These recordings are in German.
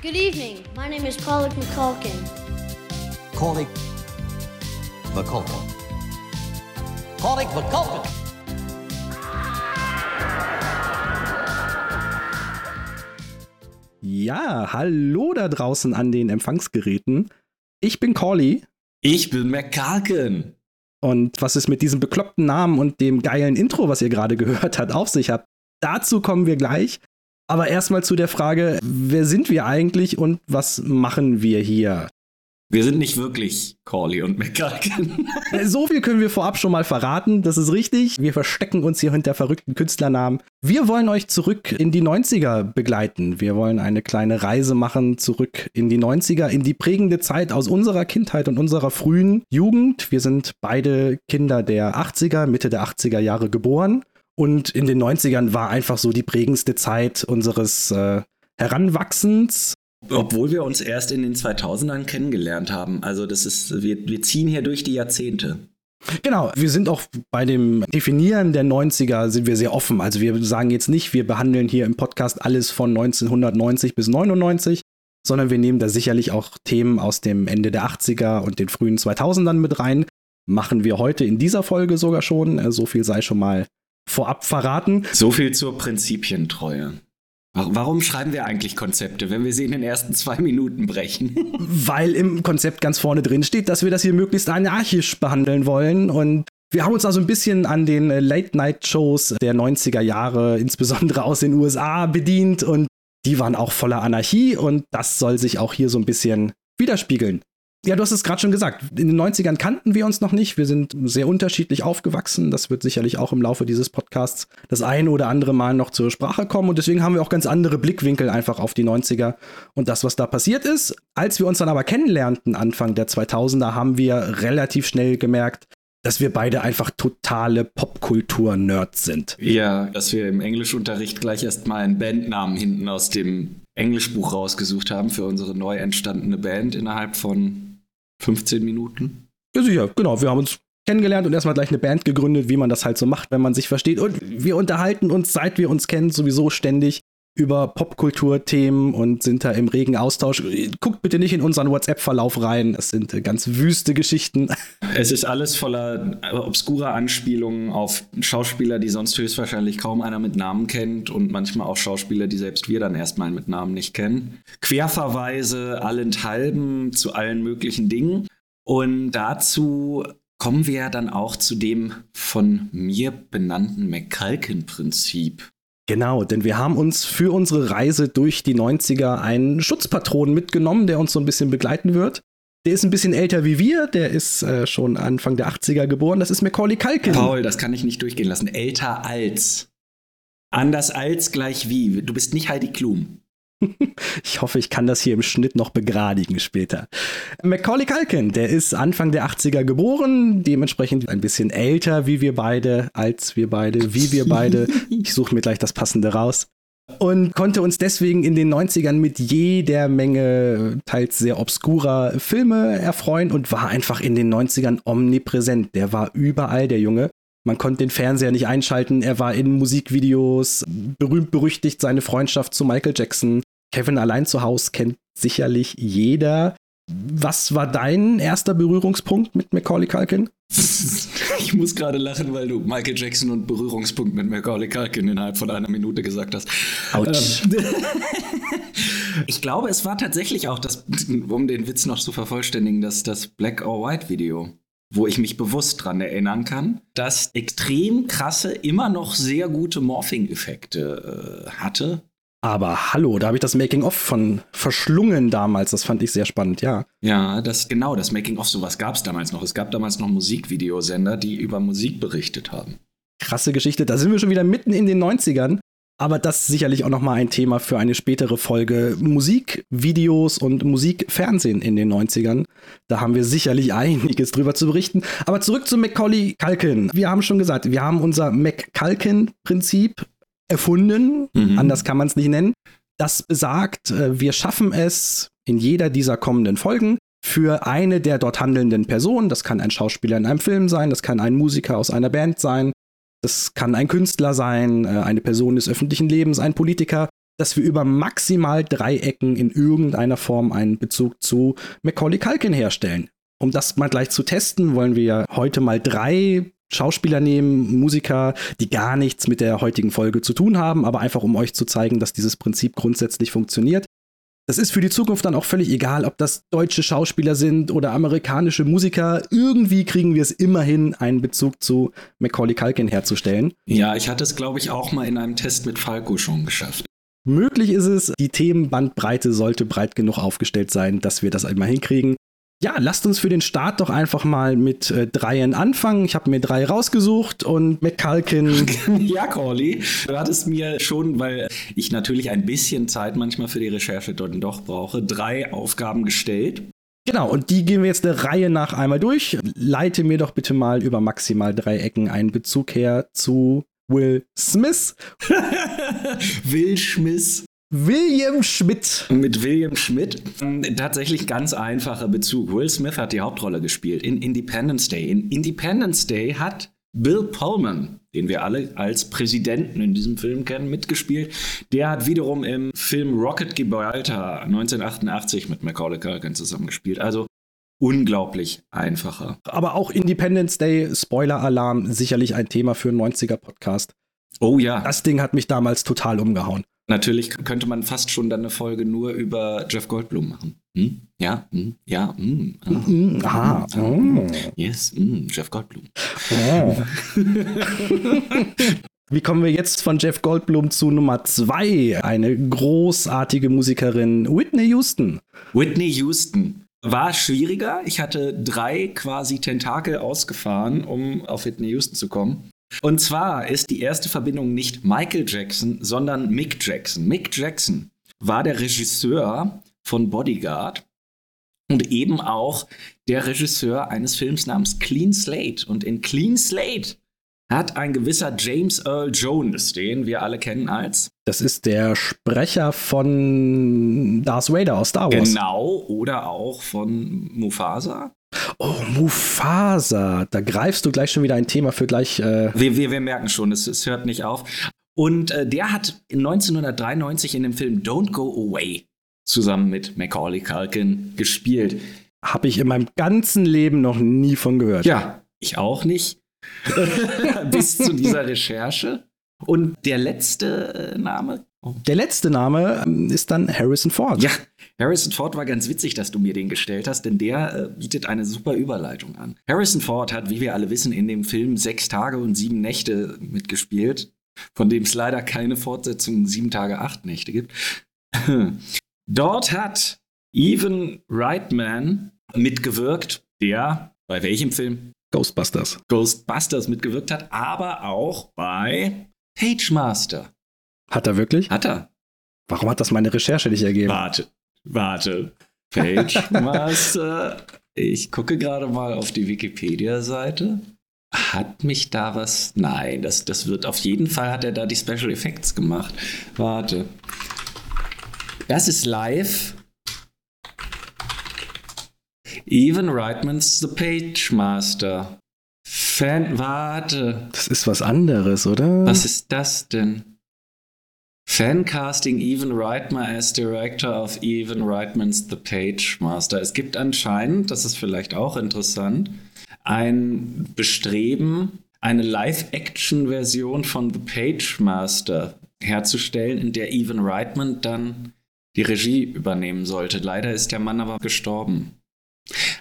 Good evening. My name is Pollock McCulkin. Corley McCulkin. Corley McCulkin. Ja, hallo da draußen an den Empfangsgeräten. Ich bin Corley. Ich bin McCulkin. Und was es mit diesem bekloppten Namen und dem geilen Intro, was ihr gerade gehört habt, auf sich habt, dazu kommen wir gleich. Aber erstmal zu der Frage, wer sind wir eigentlich und was machen wir hier? Wir sind nicht wirklich Corley und McCulkin. so viel können wir vorab schon mal verraten, das ist richtig. Wir verstecken uns hier hinter verrückten Künstlernamen. Wir wollen euch zurück in die 90er begleiten. Wir wollen eine kleine Reise machen zurück in die 90er, in die prägende Zeit aus unserer Kindheit und unserer frühen Jugend. Wir sind beide Kinder der 80er, Mitte der 80er Jahre geboren. Und in den 90ern war einfach so die prägendste Zeit unseres äh, Heranwachsens. Obwohl wir uns erst in den 2000ern kennengelernt haben. Also das ist, wir, wir ziehen hier durch die Jahrzehnte. Genau, wir sind auch bei dem Definieren der 90er sind wir sehr offen. Also wir sagen jetzt nicht, wir behandeln hier im Podcast alles von 1990 bis 99, sondern wir nehmen da sicherlich auch Themen aus dem Ende der 80er und den frühen 2000ern mit rein. Machen wir heute in dieser Folge sogar schon. Äh, so viel sei schon mal vorab verraten. So viel zur Prinzipientreue. Warum schreiben wir eigentlich Konzepte, wenn wir sie in den ersten zwei Minuten brechen? Weil im Konzept ganz vorne drin steht, dass wir das hier möglichst anarchisch behandeln wollen und wir haben uns also ein bisschen an den Late-Night-Shows der 90er Jahre, insbesondere aus den USA, bedient und die waren auch voller Anarchie und das soll sich auch hier so ein bisschen widerspiegeln. Ja, du hast es gerade schon gesagt. In den 90ern kannten wir uns noch nicht. Wir sind sehr unterschiedlich aufgewachsen. Das wird sicherlich auch im Laufe dieses Podcasts das eine oder andere Mal noch zur Sprache kommen. Und deswegen haben wir auch ganz andere Blickwinkel einfach auf die 90er und das, was da passiert ist. Als wir uns dann aber kennenlernten, Anfang der 2000er, haben wir relativ schnell gemerkt, dass wir beide einfach totale Popkultur-Nerds sind. Ja, dass wir im Englischunterricht gleich erstmal einen Bandnamen hinten aus dem Englischbuch rausgesucht haben für unsere neu entstandene Band innerhalb von 15 Minuten? Ja, sicher, genau. Wir haben uns kennengelernt und erstmal gleich eine Band gegründet, wie man das halt so macht, wenn man sich versteht. Und wir unterhalten uns, seit wir uns kennen, sowieso ständig über Popkulturthemen und sind da im regen Austausch. Guckt bitte nicht in unseren WhatsApp-Verlauf rein. Es sind äh, ganz wüste Geschichten. Es ist alles voller äh, obskurer Anspielungen auf Schauspieler, die sonst höchstwahrscheinlich kaum einer mit Namen kennt und manchmal auch Schauspieler, die selbst wir dann erstmal mit Namen nicht kennen. Querverweise allenthalben zu allen möglichen Dingen. Und dazu kommen wir ja dann auch zu dem von mir benannten McCulkin-Prinzip. Genau, denn wir haben uns für unsere Reise durch die 90er einen Schutzpatron mitgenommen, der uns so ein bisschen begleiten wird. Der ist ein bisschen älter wie wir, der ist äh, schon Anfang der 80er geboren, das ist Macaulay Culkin. Paul, das kann ich nicht durchgehen lassen. Älter als. Anders als gleich wie. Du bist nicht Heidi Klum. ich hoffe, ich kann das hier im Schnitt noch begradigen später. Macaulay Culkin, der ist Anfang der 80er geboren, dementsprechend ein bisschen älter wie wir beide, als wir beide, wie wir beide. Ich suche mir gleich das Passende raus. Und konnte uns deswegen in den 90ern mit jeder Menge teils sehr obskurer Filme erfreuen und war einfach in den 90ern omnipräsent. Der war überall, der Junge. Man konnte den Fernseher nicht einschalten. Er war in Musikvideos, berühmt berüchtigt seine Freundschaft zu Michael Jackson. Kevin allein zu Hause kennt sicherlich jeder. Was war dein erster Berührungspunkt mit Macaulay Culkin? Ich muss gerade lachen, weil du Michael Jackson und Berührungspunkt mit Macaulay Culkin innerhalb von einer Minute gesagt hast. Autsch. Ähm, ich glaube, es war tatsächlich auch das, um den Witz noch zu vervollständigen, das, das Black or White Video wo ich mich bewusst dran erinnern kann, das extrem krasse, immer noch sehr gute Morphing-Effekte äh, hatte. Aber hallo, da habe ich das Making-of von verschlungen damals. Das fand ich sehr spannend, ja. Ja, das genau, das Making-of, sowas gab es damals noch. Es gab damals noch Musikvideosender, die über Musik berichtet haben. Krasse Geschichte. Da sind wir schon wieder mitten in den 90ern. Aber das ist sicherlich auch nochmal ein Thema für eine spätere Folge. Musikvideos und Musikfernsehen in den 90ern. Da haben wir sicherlich einiges drüber zu berichten. Aber zurück zu Macaulay Culkin. Wir haben schon gesagt, wir haben unser McCulkin-Prinzip erfunden. Mhm. Anders kann man es nicht nennen. Das besagt, äh, wir schaffen es in jeder dieser kommenden Folgen für eine der dort handelnden Personen, das kann ein Schauspieler in einem Film sein, das kann ein Musiker aus einer Band sein, das kann ein Künstler sein, äh, eine Person des öffentlichen Lebens, ein Politiker, dass wir über maximal drei Ecken in irgendeiner Form einen Bezug zu Macaulay Culkin herstellen. Um das mal gleich zu testen, wollen wir heute mal drei Schauspieler nehmen, Musiker, die gar nichts mit der heutigen Folge zu tun haben, aber einfach um euch zu zeigen, dass dieses Prinzip grundsätzlich funktioniert. Das ist für die Zukunft dann auch völlig egal, ob das deutsche Schauspieler sind oder amerikanische Musiker. Irgendwie kriegen wir es immerhin, einen Bezug zu Macaulay Culkin herzustellen. Ja, ich hatte es, glaube ich, auch mal in einem Test mit Falco schon geschafft. Möglich ist es, die Themenbandbreite sollte breit genug aufgestellt sein, dass wir das einmal hinkriegen. Ja, lasst uns für den Start doch einfach mal mit äh, Dreien anfangen. Ich habe mir drei rausgesucht und McCulkin. ja, Corley, du hattest mir schon, weil ich natürlich ein bisschen Zeit manchmal für die Recherche dort doch brauche, drei Aufgaben gestellt. Genau, und die gehen wir jetzt der Reihe nach einmal durch. Leite mir doch bitte mal über maximal drei Ecken einen Bezug her zu Will Smith. Will Smith. William Schmidt. Mit William Schmidt. Tatsächlich ganz einfacher Bezug. Will Smith hat die Hauptrolle gespielt in Independence Day. In Independence Day hat Bill Pullman, den wir alle als Präsidenten in diesem Film kennen, mitgespielt. Der hat wiederum im Film Rocket Gibraltar 1988 mit Macaulay Culkin zusammengespielt. Also unglaublich einfacher. Aber auch Independence Day, Spoiler-Alarm, sicherlich ein Thema für einen 90er-Podcast. Oh ja. Das Ding hat mich damals total umgehauen. Natürlich könnte man fast schon dann eine Folge nur über Jeff Goldblum machen. Hm? Ja, hm? ja, hm, ah, mm, aha, ah, oh. yes, hm, Jeff Goldblum. Oh. Wie kommen wir jetzt von Jeff Goldblum zu Nummer zwei? Eine großartige Musikerin, Whitney Houston. Whitney Houston. War schwieriger. Ich hatte drei quasi Tentakel ausgefahren, um auf Whitney Houston zu kommen. Und zwar ist die erste Verbindung nicht Michael Jackson, sondern Mick Jackson. Mick Jackson war der Regisseur von Bodyguard und eben auch der Regisseur eines Films namens Clean Slate. Und in Clean Slate hat ein gewisser James Earl Jones, den wir alle kennen als. Das ist der Sprecher von Darth Vader aus Star Wars. Genau, oder auch von Mufasa. Oh, Mufasa. Da greifst du gleich schon wieder ein Thema für gleich. Äh wir, wir, wir merken schon, es, es hört nicht auf. Und äh, der hat 1993 in dem Film Don't Go Away zusammen mit Macaulay Culkin gespielt. Habe ich in meinem ganzen Leben noch nie von gehört. Ja, ich auch nicht. Bis zu dieser Recherche. Und der letzte äh, Name? Der letzte Name ähm, ist dann Harrison Ford. Ja, Harrison Ford war ganz witzig, dass du mir den gestellt hast, denn der äh, bietet eine super Überleitung an. Harrison Ford hat, wie wir alle wissen, in dem Film Sechs Tage und Sieben Nächte mitgespielt, von dem es leider keine Fortsetzung Sieben Tage, Acht Nächte gibt. Dort hat Evan Reitman mitgewirkt, der bei welchem Film? Ghostbusters. Ghostbusters mitgewirkt hat, aber auch bei Pagemaster. Hat er wirklich? Hat er. Warum hat das meine Recherche nicht ergeben? Warte, warte. Pagemaster. ich gucke gerade mal auf die Wikipedia-Seite. Hat mich da was? Nein, das, das wird auf jeden Fall hat er da die Special Effects gemacht. Warte. Das ist live. Evan Reitmans The Page Master. Fan, warte. Das ist was anderes, oder? Was ist das denn? Fancasting Evan Reitman as Director of Evan Reitmans The Page Master. Es gibt anscheinend, das ist vielleicht auch interessant, ein Bestreben, eine Live-Action-Version von The Page Master herzustellen, in der Evan Reitman dann die Regie übernehmen sollte. Leider ist der Mann aber gestorben.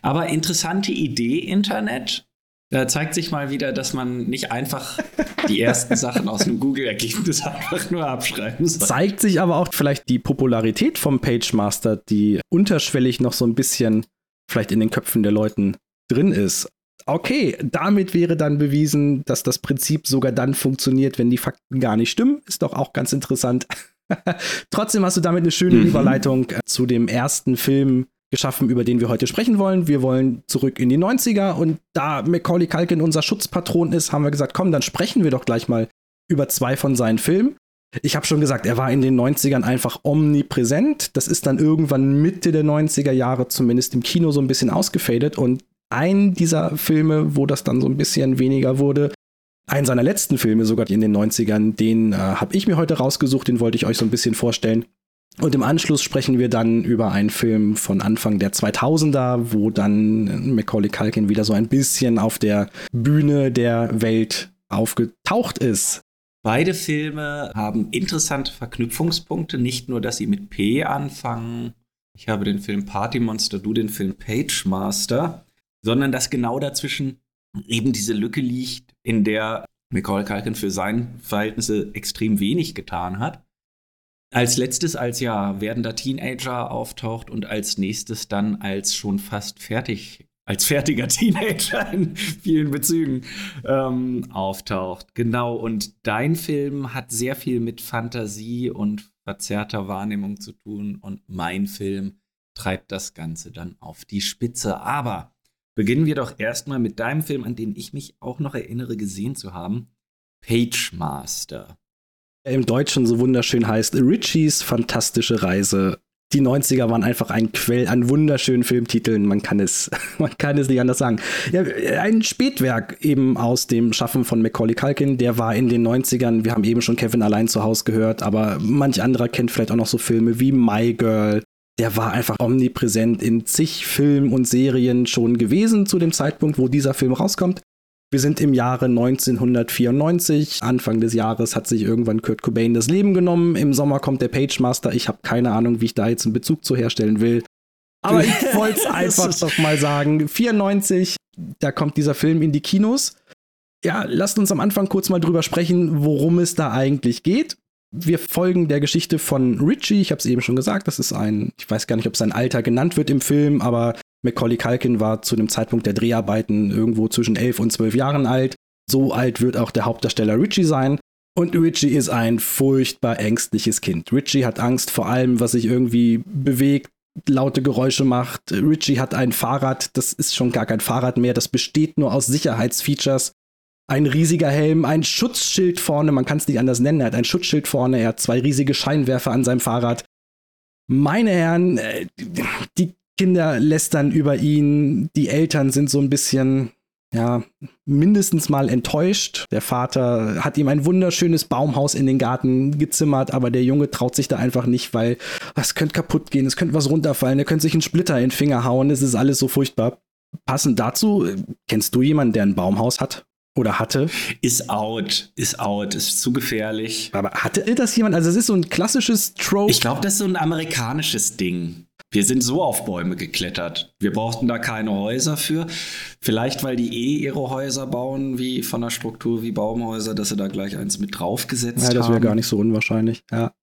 Aber interessante Idee, Internet. Da zeigt sich mal wieder, dass man nicht einfach die ersten Sachen aus einem Google-Ergebnis einfach nur abschreiben soll. Zeigt sich aber auch vielleicht die Popularität vom PageMaster, die unterschwellig noch so ein bisschen vielleicht in den Köpfen der Leuten drin ist. Okay, damit wäre dann bewiesen, dass das Prinzip sogar dann funktioniert, wenn die Fakten gar nicht stimmen. Ist doch auch ganz interessant. Trotzdem hast du damit eine schöne mhm. Überleitung äh, zu dem ersten Film geschaffen, über den wir heute sprechen wollen. Wir wollen zurück in die 90er und da Macaulay Culkin unser Schutzpatron ist, haben wir gesagt, komm, dann sprechen wir doch gleich mal über zwei von seinen Filmen. Ich habe schon gesagt, er war in den 90ern einfach omnipräsent. Das ist dann irgendwann Mitte der 90er Jahre zumindest im Kino so ein bisschen ausgefadet und ein dieser Filme, wo das dann so ein bisschen weniger wurde, einen seiner letzten Filme, sogar in den 90ern, den äh, habe ich mir heute rausgesucht, den wollte ich euch so ein bisschen vorstellen. Und im Anschluss sprechen wir dann über einen Film von Anfang der 2000er, wo dann Macaulay Culkin wieder so ein bisschen auf der Bühne der Welt aufgetaucht ist. Beide Filme haben interessante Verknüpfungspunkte, nicht nur, dass sie mit P anfangen. Ich habe den Film Party Monster, du den Film Page Master, sondern dass genau dazwischen eben diese Lücke liegt, in der Macaulay Culkin für seine Verhältnisse extrem wenig getan hat. Als letztes als ja werdender Teenager auftaucht und als nächstes dann als schon fast fertig, als fertiger Teenager in vielen Bezügen ähm, auftaucht. Genau, und dein Film hat sehr viel mit Fantasie und verzerrter Wahrnehmung zu tun und mein Film treibt das Ganze dann auf die Spitze. Aber beginnen wir doch erstmal mit deinem Film, an den ich mich auch noch erinnere gesehen zu haben, Page Master im Deutschen so wunderschön heißt, Richies fantastische Reise. Die 90er waren einfach ein Quell an wunderschönen Filmtiteln. Man kann es, man kann es nicht anders sagen. Ja, ein Spätwerk eben aus dem Schaffen von Macaulay Culkin. Der war in den 90ern. Wir haben eben schon Kevin allein zu Hause gehört, aber manch anderer kennt vielleicht auch noch so Filme wie My Girl. Der war einfach omnipräsent in zig Filmen und Serien schon gewesen zu dem Zeitpunkt, wo dieser Film rauskommt. Wir sind im Jahre 1994. Anfang des Jahres hat sich irgendwann Kurt Cobain das Leben genommen. Im Sommer kommt der Pagemaster. Ich habe keine Ahnung, wie ich da jetzt einen Bezug zu herstellen will. Aber ich wollte es einfach doch mal sagen. 94, da kommt dieser Film in die Kinos. Ja, lasst uns am Anfang kurz mal drüber sprechen, worum es da eigentlich geht. Wir folgen der Geschichte von Richie. Ich habe es eben schon gesagt. Das ist ein, ich weiß gar nicht, ob sein Alter genannt wird im Film, aber Macaulay Culkin war zu dem Zeitpunkt der Dreharbeiten irgendwo zwischen elf und zwölf Jahren alt. So alt wird auch der Hauptdarsteller Richie sein. Und Richie ist ein furchtbar ängstliches Kind. Richie hat Angst vor allem, was sich irgendwie bewegt, laute Geräusche macht. Richie hat ein Fahrrad, das ist schon gar kein Fahrrad mehr, das besteht nur aus Sicherheitsfeatures. Ein riesiger Helm, ein Schutzschild vorne, man kann es nicht anders nennen, er hat ein Schutzschild vorne, er hat zwei riesige Scheinwerfer an seinem Fahrrad. Meine Herren, äh, die Kinder lästern über ihn, die Eltern sind so ein bisschen, ja, mindestens mal enttäuscht. Der Vater hat ihm ein wunderschönes Baumhaus in den Garten gezimmert, aber der Junge traut sich da einfach nicht, weil es könnte kaputt gehen, es könnte was runterfallen, er könnte sich einen Splitter in den Finger hauen, es ist alles so furchtbar. Passend dazu, kennst du jemanden, der ein Baumhaus hat? Oder hatte? Ist out, ist out, ist zu gefährlich. Aber hatte das jemand? Also, es ist so ein klassisches Trope. Ich glaube, das ist so ein amerikanisches Ding. Wir sind so auf Bäume geklettert. Wir brauchten da keine Häuser für. Vielleicht, weil die eh ihre Häuser bauen, wie von der Struktur wie Baumhäuser, dass sie da gleich eins mit draufgesetzt haben. Ja, das wäre gar nicht so unwahrscheinlich. Ja.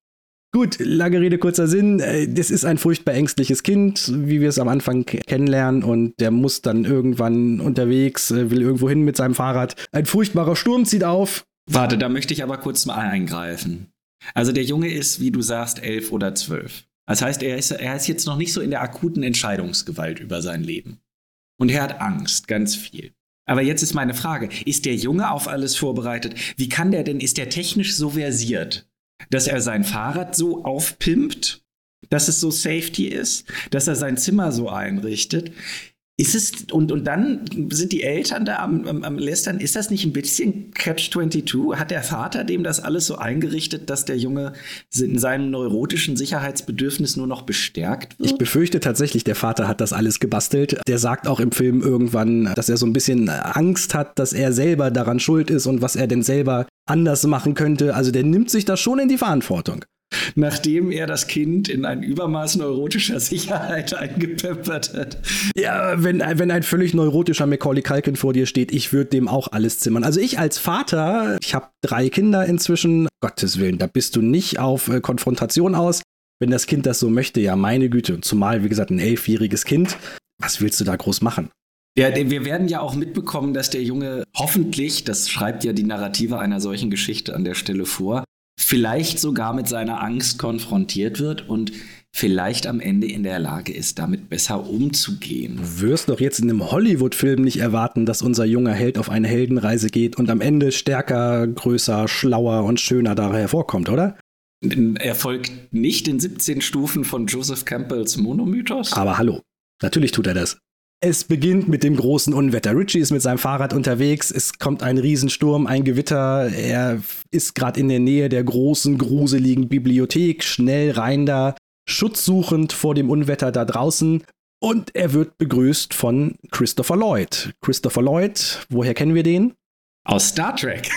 Gut, lange Rede, kurzer Sinn. Äh, das ist ein furchtbar ängstliches Kind, wie wir es am Anfang kennenlernen. Und der muss dann irgendwann unterwegs, äh, will irgendwo hin mit seinem Fahrrad. Ein furchtbarer Sturm zieht auf. Warte, da möchte ich aber kurz mal eingreifen. Also der Junge ist, wie du sagst, elf oder zwölf. Das heißt, er ist, er ist jetzt noch nicht so in der akuten Entscheidungsgewalt über sein Leben. Und er hat Angst, ganz viel. Aber jetzt ist meine Frage, ist der Junge auf alles vorbereitet? Wie kann der denn, ist der technisch so versiert, dass er sein Fahrrad so aufpimpt, dass es so Safety ist, dass er sein Zimmer so einrichtet? Ist es, und, und dann sind die Eltern da am, am, am Lästern, ist das nicht ein bisschen Catch-22? Hat der Vater dem das alles so eingerichtet, dass der Junge in seinem neurotischen Sicherheitsbedürfnis nur noch bestärkt wird? Ich befürchte tatsächlich, der Vater hat das alles gebastelt. Der sagt auch im Film irgendwann, dass er so ein bisschen Angst hat, dass er selber daran schuld ist und was er denn selber anders machen könnte. Also der nimmt sich da schon in die Verantwortung nachdem er das Kind in ein Übermaß neurotischer Sicherheit eingepeppert hat. Ja, wenn, wenn ein völlig neurotischer Macaulay Culkin vor dir steht, ich würde dem auch alles zimmern. Also ich als Vater, ich habe drei Kinder inzwischen, Gottes Willen, da bist du nicht auf äh, Konfrontation aus. Wenn das Kind das so möchte, ja, meine Güte. Zumal, wie gesagt, ein elfjähriges Kind. Was willst du da groß machen? Ja, wir werden ja auch mitbekommen, dass der Junge hoffentlich, das schreibt ja die Narrative einer solchen Geschichte an der Stelle vor, vielleicht sogar mit seiner Angst konfrontiert wird und vielleicht am Ende in der Lage ist, damit besser umzugehen. Du wirst doch jetzt in einem Hollywood-Film nicht erwarten, dass unser junger Held auf eine Heldenreise geht und am Ende stärker, größer, schlauer und schöner da hervorkommt, oder? Er folgt nicht den 17 Stufen von Joseph Campbells Monomythos. Aber hallo, natürlich tut er das. Es beginnt mit dem großen Unwetter. Richie ist mit seinem Fahrrad unterwegs. Es kommt ein Riesensturm, ein Gewitter. Er ist gerade in der Nähe der großen, gruseligen Bibliothek. Schnell rein da, schutzsuchend vor dem Unwetter da draußen. Und er wird begrüßt von Christopher Lloyd. Christopher Lloyd, woher kennen wir den? Aus Star Trek.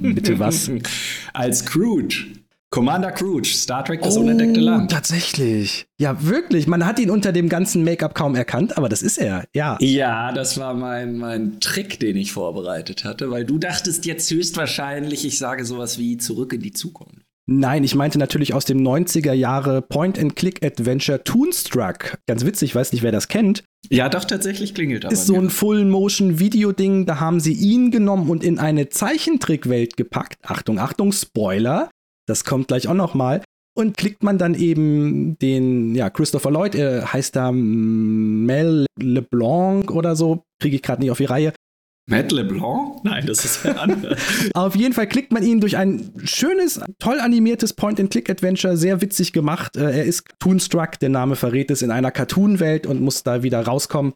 Bitte was? Als Scrooge. Commander Scrooge, Star Trek, das oh, unentdeckte Land. Tatsächlich. Ja, wirklich. Man hat ihn unter dem ganzen Make-up kaum erkannt, aber das ist er, ja. Ja, das war mein, mein Trick, den ich vorbereitet hatte, weil du dachtest jetzt höchstwahrscheinlich, ich sage sowas wie Zurück in die Zukunft. Nein, ich meinte natürlich aus dem 90er Jahre Point-and-Click-Adventure Toonstruck. Ganz witzig, weiß nicht, wer das kennt. Ja, doch, tatsächlich klingelt aber. Ist so ein Full-Motion-Video-Ding, da haben sie ihn genommen und in eine Zeichentrickwelt gepackt. Achtung, Achtung, Spoiler. Das kommt gleich auch noch mal. Und klickt man dann eben den, ja, Christopher Lloyd, er heißt da Mel LeBlanc oder so, kriege ich gerade nicht auf die Reihe. Matt LeBlanc? Nein, das ist ja anders. Auf jeden Fall klickt man ihn durch ein schönes, toll animiertes Point-and-Click-Adventure, sehr witzig gemacht. Äh, er ist Toonstruck, der Name verrät es, in einer Cartoon-Welt und muss da wieder rauskommen.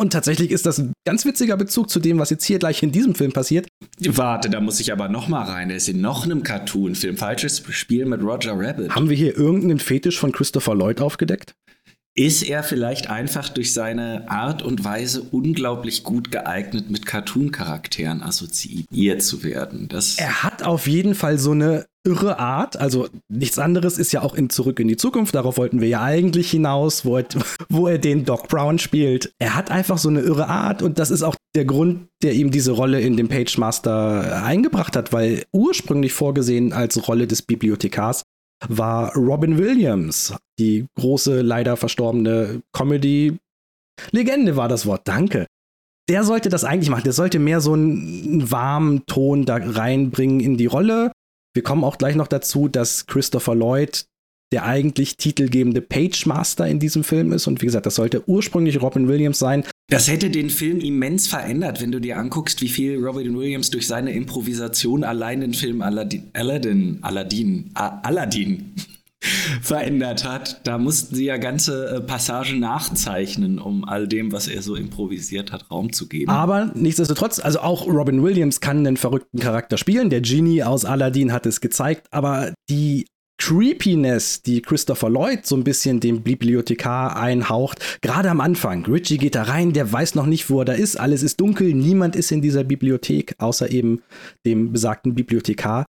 Und tatsächlich ist das ein ganz witziger Bezug zu dem, was jetzt hier gleich in diesem Film passiert. Warte, da muss ich aber noch mal rein. Er ist in noch einem Cartoon-Film. Falsches Spiel mit Roger Rabbit. Haben wir hier irgendeinen Fetisch von Christopher Lloyd aufgedeckt? ist er vielleicht einfach durch seine Art und Weise unglaublich gut geeignet, mit Cartoon-Charakteren assoziiert zu werden. Das er hat auf jeden Fall so eine irre Art. Also nichts anderes ist ja auch in Zurück in die Zukunft. Darauf wollten wir ja eigentlich hinaus, wo er, wo er den Doc Brown spielt. Er hat einfach so eine irre Art und das ist auch der Grund, der ihm diese Rolle in dem Page Master eingebracht hat, weil ursprünglich vorgesehen als Rolle des Bibliothekars war Robin Williams, die große, leider verstorbene Comedy-Legende war das Wort, danke. Der sollte das eigentlich machen. Der sollte mehr so einen warmen Ton da reinbringen in die Rolle. Wir kommen auch gleich noch dazu, dass Christopher Lloyd der eigentlich titelgebende Page Master in diesem Film ist. Und wie gesagt, das sollte ursprünglich Robin Williams sein. Das hätte den Film immens verändert, wenn du dir anguckst, wie viel Robin Williams durch seine Improvisation allein den Film Aladdin, Aladdin, Aladdin verändert hat. Da mussten sie ja ganze äh, Passagen nachzeichnen, um all dem, was er so improvisiert hat, Raum zu geben. Aber nichtsdestotrotz, also auch Robin Williams kann einen verrückten Charakter spielen. Der Genie aus Aladdin hat es gezeigt, aber die Creepiness, die Christopher Lloyd so ein bisschen dem Bibliothekar einhaucht, gerade am Anfang. Richie geht da rein, der weiß noch nicht, wo er da ist, alles ist dunkel, niemand ist in dieser Bibliothek, außer eben dem besagten Bibliothekar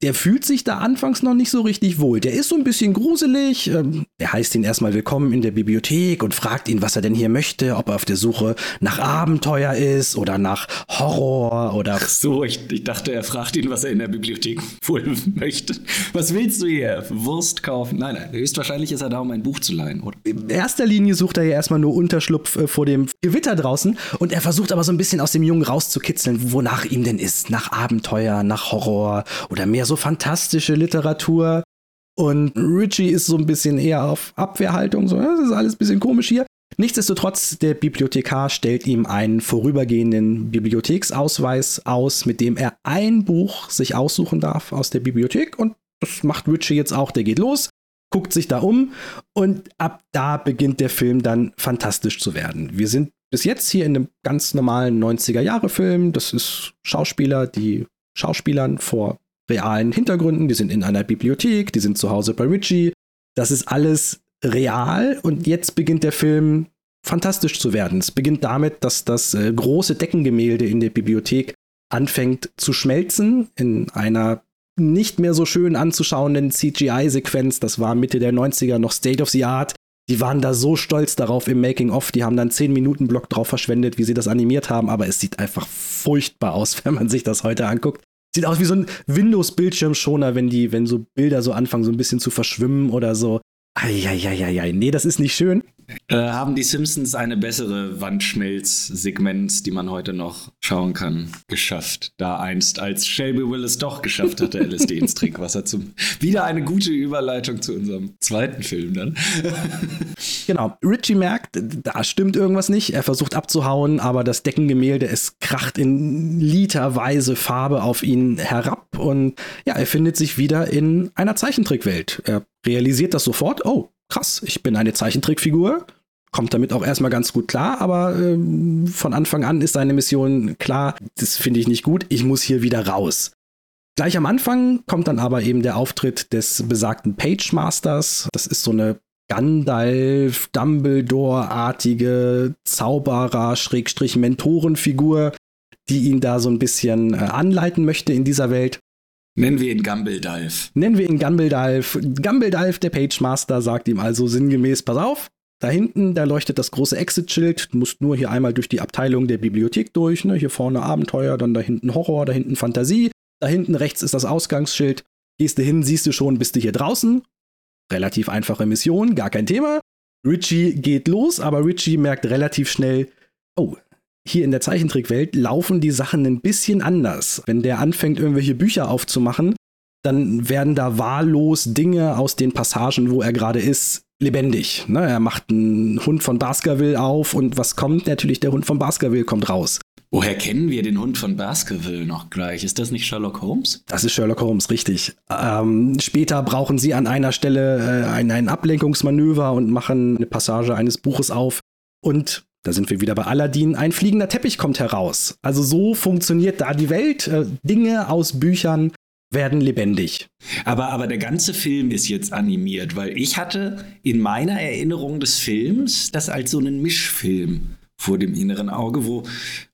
der fühlt sich da anfangs noch nicht so richtig wohl. Der ist so ein bisschen gruselig. Ähm, er heißt ihn erstmal willkommen in der Bibliothek und fragt ihn, was er denn hier möchte, ob er auf der Suche nach Abenteuer ist oder nach Horror oder. Ach so, ich, ich dachte, er fragt ihn, was er in der Bibliothek wohl möchte. Was willst du hier? Wurst kaufen? Nein, nein, höchstwahrscheinlich ist er da, um ein Buch zu leihen, oder? In erster Linie sucht er ja erstmal nur Unterschlupf äh, vor dem Gewitter draußen und er versucht aber so ein bisschen aus dem Jungen rauszukitzeln, wonach ihm denn ist. Nach Abenteuer, nach Horror oder mehr so fantastische Literatur. Und Richie ist so ein bisschen eher auf Abwehrhaltung, so, das ist alles ein bisschen komisch hier. Nichtsdestotrotz, der Bibliothekar stellt ihm einen vorübergehenden Bibliotheksausweis aus, mit dem er ein Buch sich aussuchen darf aus der Bibliothek. Und das macht Richie jetzt auch. Der geht los, guckt sich da um und ab da beginnt der Film dann fantastisch zu werden. Wir sind bis jetzt hier in einem ganz normalen 90er-Jahre-Film. Das ist Schauspieler, die Schauspielern vor realen Hintergründen, die sind in einer Bibliothek, die sind zu Hause bei Richie. Das ist alles real und jetzt beginnt der Film fantastisch zu werden. Es beginnt damit, dass das äh, große Deckengemälde in der Bibliothek anfängt zu schmelzen in einer nicht mehr so schön anzuschauenden CGI-Sequenz. Das war Mitte der 90er noch State of the Art. Die waren da so stolz darauf im Making-of. Die haben dann 10 Minuten Block drauf verschwendet, wie sie das animiert haben. Aber es sieht einfach furchtbar aus, wenn man sich das heute anguckt. Sieht aus wie so ein Windows-Bildschirmschoner, wenn die, wenn so Bilder so anfangen, so ein bisschen zu verschwimmen oder so. Eieieiei, nee, das ist nicht schön. Äh, haben die Simpsons eine bessere Wandschmelz-Segmenz, die man heute noch schauen kann, geschafft. Da einst, als Shelby Willis doch geschafft hatte, LSD ins Trinkwasser zu. Wieder eine gute Überleitung zu unserem zweiten Film dann. genau. Richie merkt, da stimmt irgendwas nicht. Er versucht abzuhauen, aber das Deckengemälde, es kracht in literweise Farbe auf ihn herab und ja, er findet sich wieder in einer Zeichentrickwelt. Er realisiert das sofort. Oh, krass, ich bin eine Zeichentrickfigur. kommt damit auch erstmal ganz gut klar, aber ähm, von Anfang an ist seine Mission klar, das finde ich nicht gut, ich muss hier wieder raus. Gleich am Anfang kommt dann aber eben der Auftritt des besagten Page Masters. Das ist so eine Gandalf, Dumbledore-artige Zauberer, Schrägstrich Mentorenfigur, die ihn da so ein bisschen äh, anleiten möchte in dieser Welt. Nennen wir ihn Gumbledalf. Nennen wir ihn Gumbledalf. Gumbledalf, der Page Master, sagt ihm also sinngemäß, pass auf, da hinten, da leuchtet das große Exit-Schild. Du musst nur hier einmal durch die Abteilung der Bibliothek durch. Ne? Hier vorne Abenteuer, dann da hinten Horror, da hinten Fantasie. Da hinten rechts ist das Ausgangsschild. Gehst du hin, siehst du schon, bist du hier draußen. Relativ einfache Mission, gar kein Thema. Richie geht los, aber Richie merkt relativ schnell, oh, hier in der Zeichentrickwelt laufen die Sachen ein bisschen anders. Wenn der anfängt, irgendwelche Bücher aufzumachen, dann werden da wahllos Dinge aus den Passagen, wo er gerade ist, lebendig. Ne? Er macht einen Hund von Baskerville auf und was kommt? Natürlich der Hund von Baskerville kommt raus. Woher kennen wir den Hund von Baskerville noch gleich? Ist das nicht Sherlock Holmes? Das ist Sherlock Holmes, richtig. Ähm, später brauchen sie an einer Stelle äh, ein, ein Ablenkungsmanöver und machen eine Passage eines Buches auf. Und da sind wir wieder bei Aladdin. Ein fliegender Teppich kommt heraus. Also so funktioniert da die Welt. Äh, Dinge aus Büchern werden lebendig. Aber, aber der ganze Film ist jetzt animiert, weil ich hatte in meiner Erinnerung des Films das als so einen Mischfilm vor dem inneren Auge, wo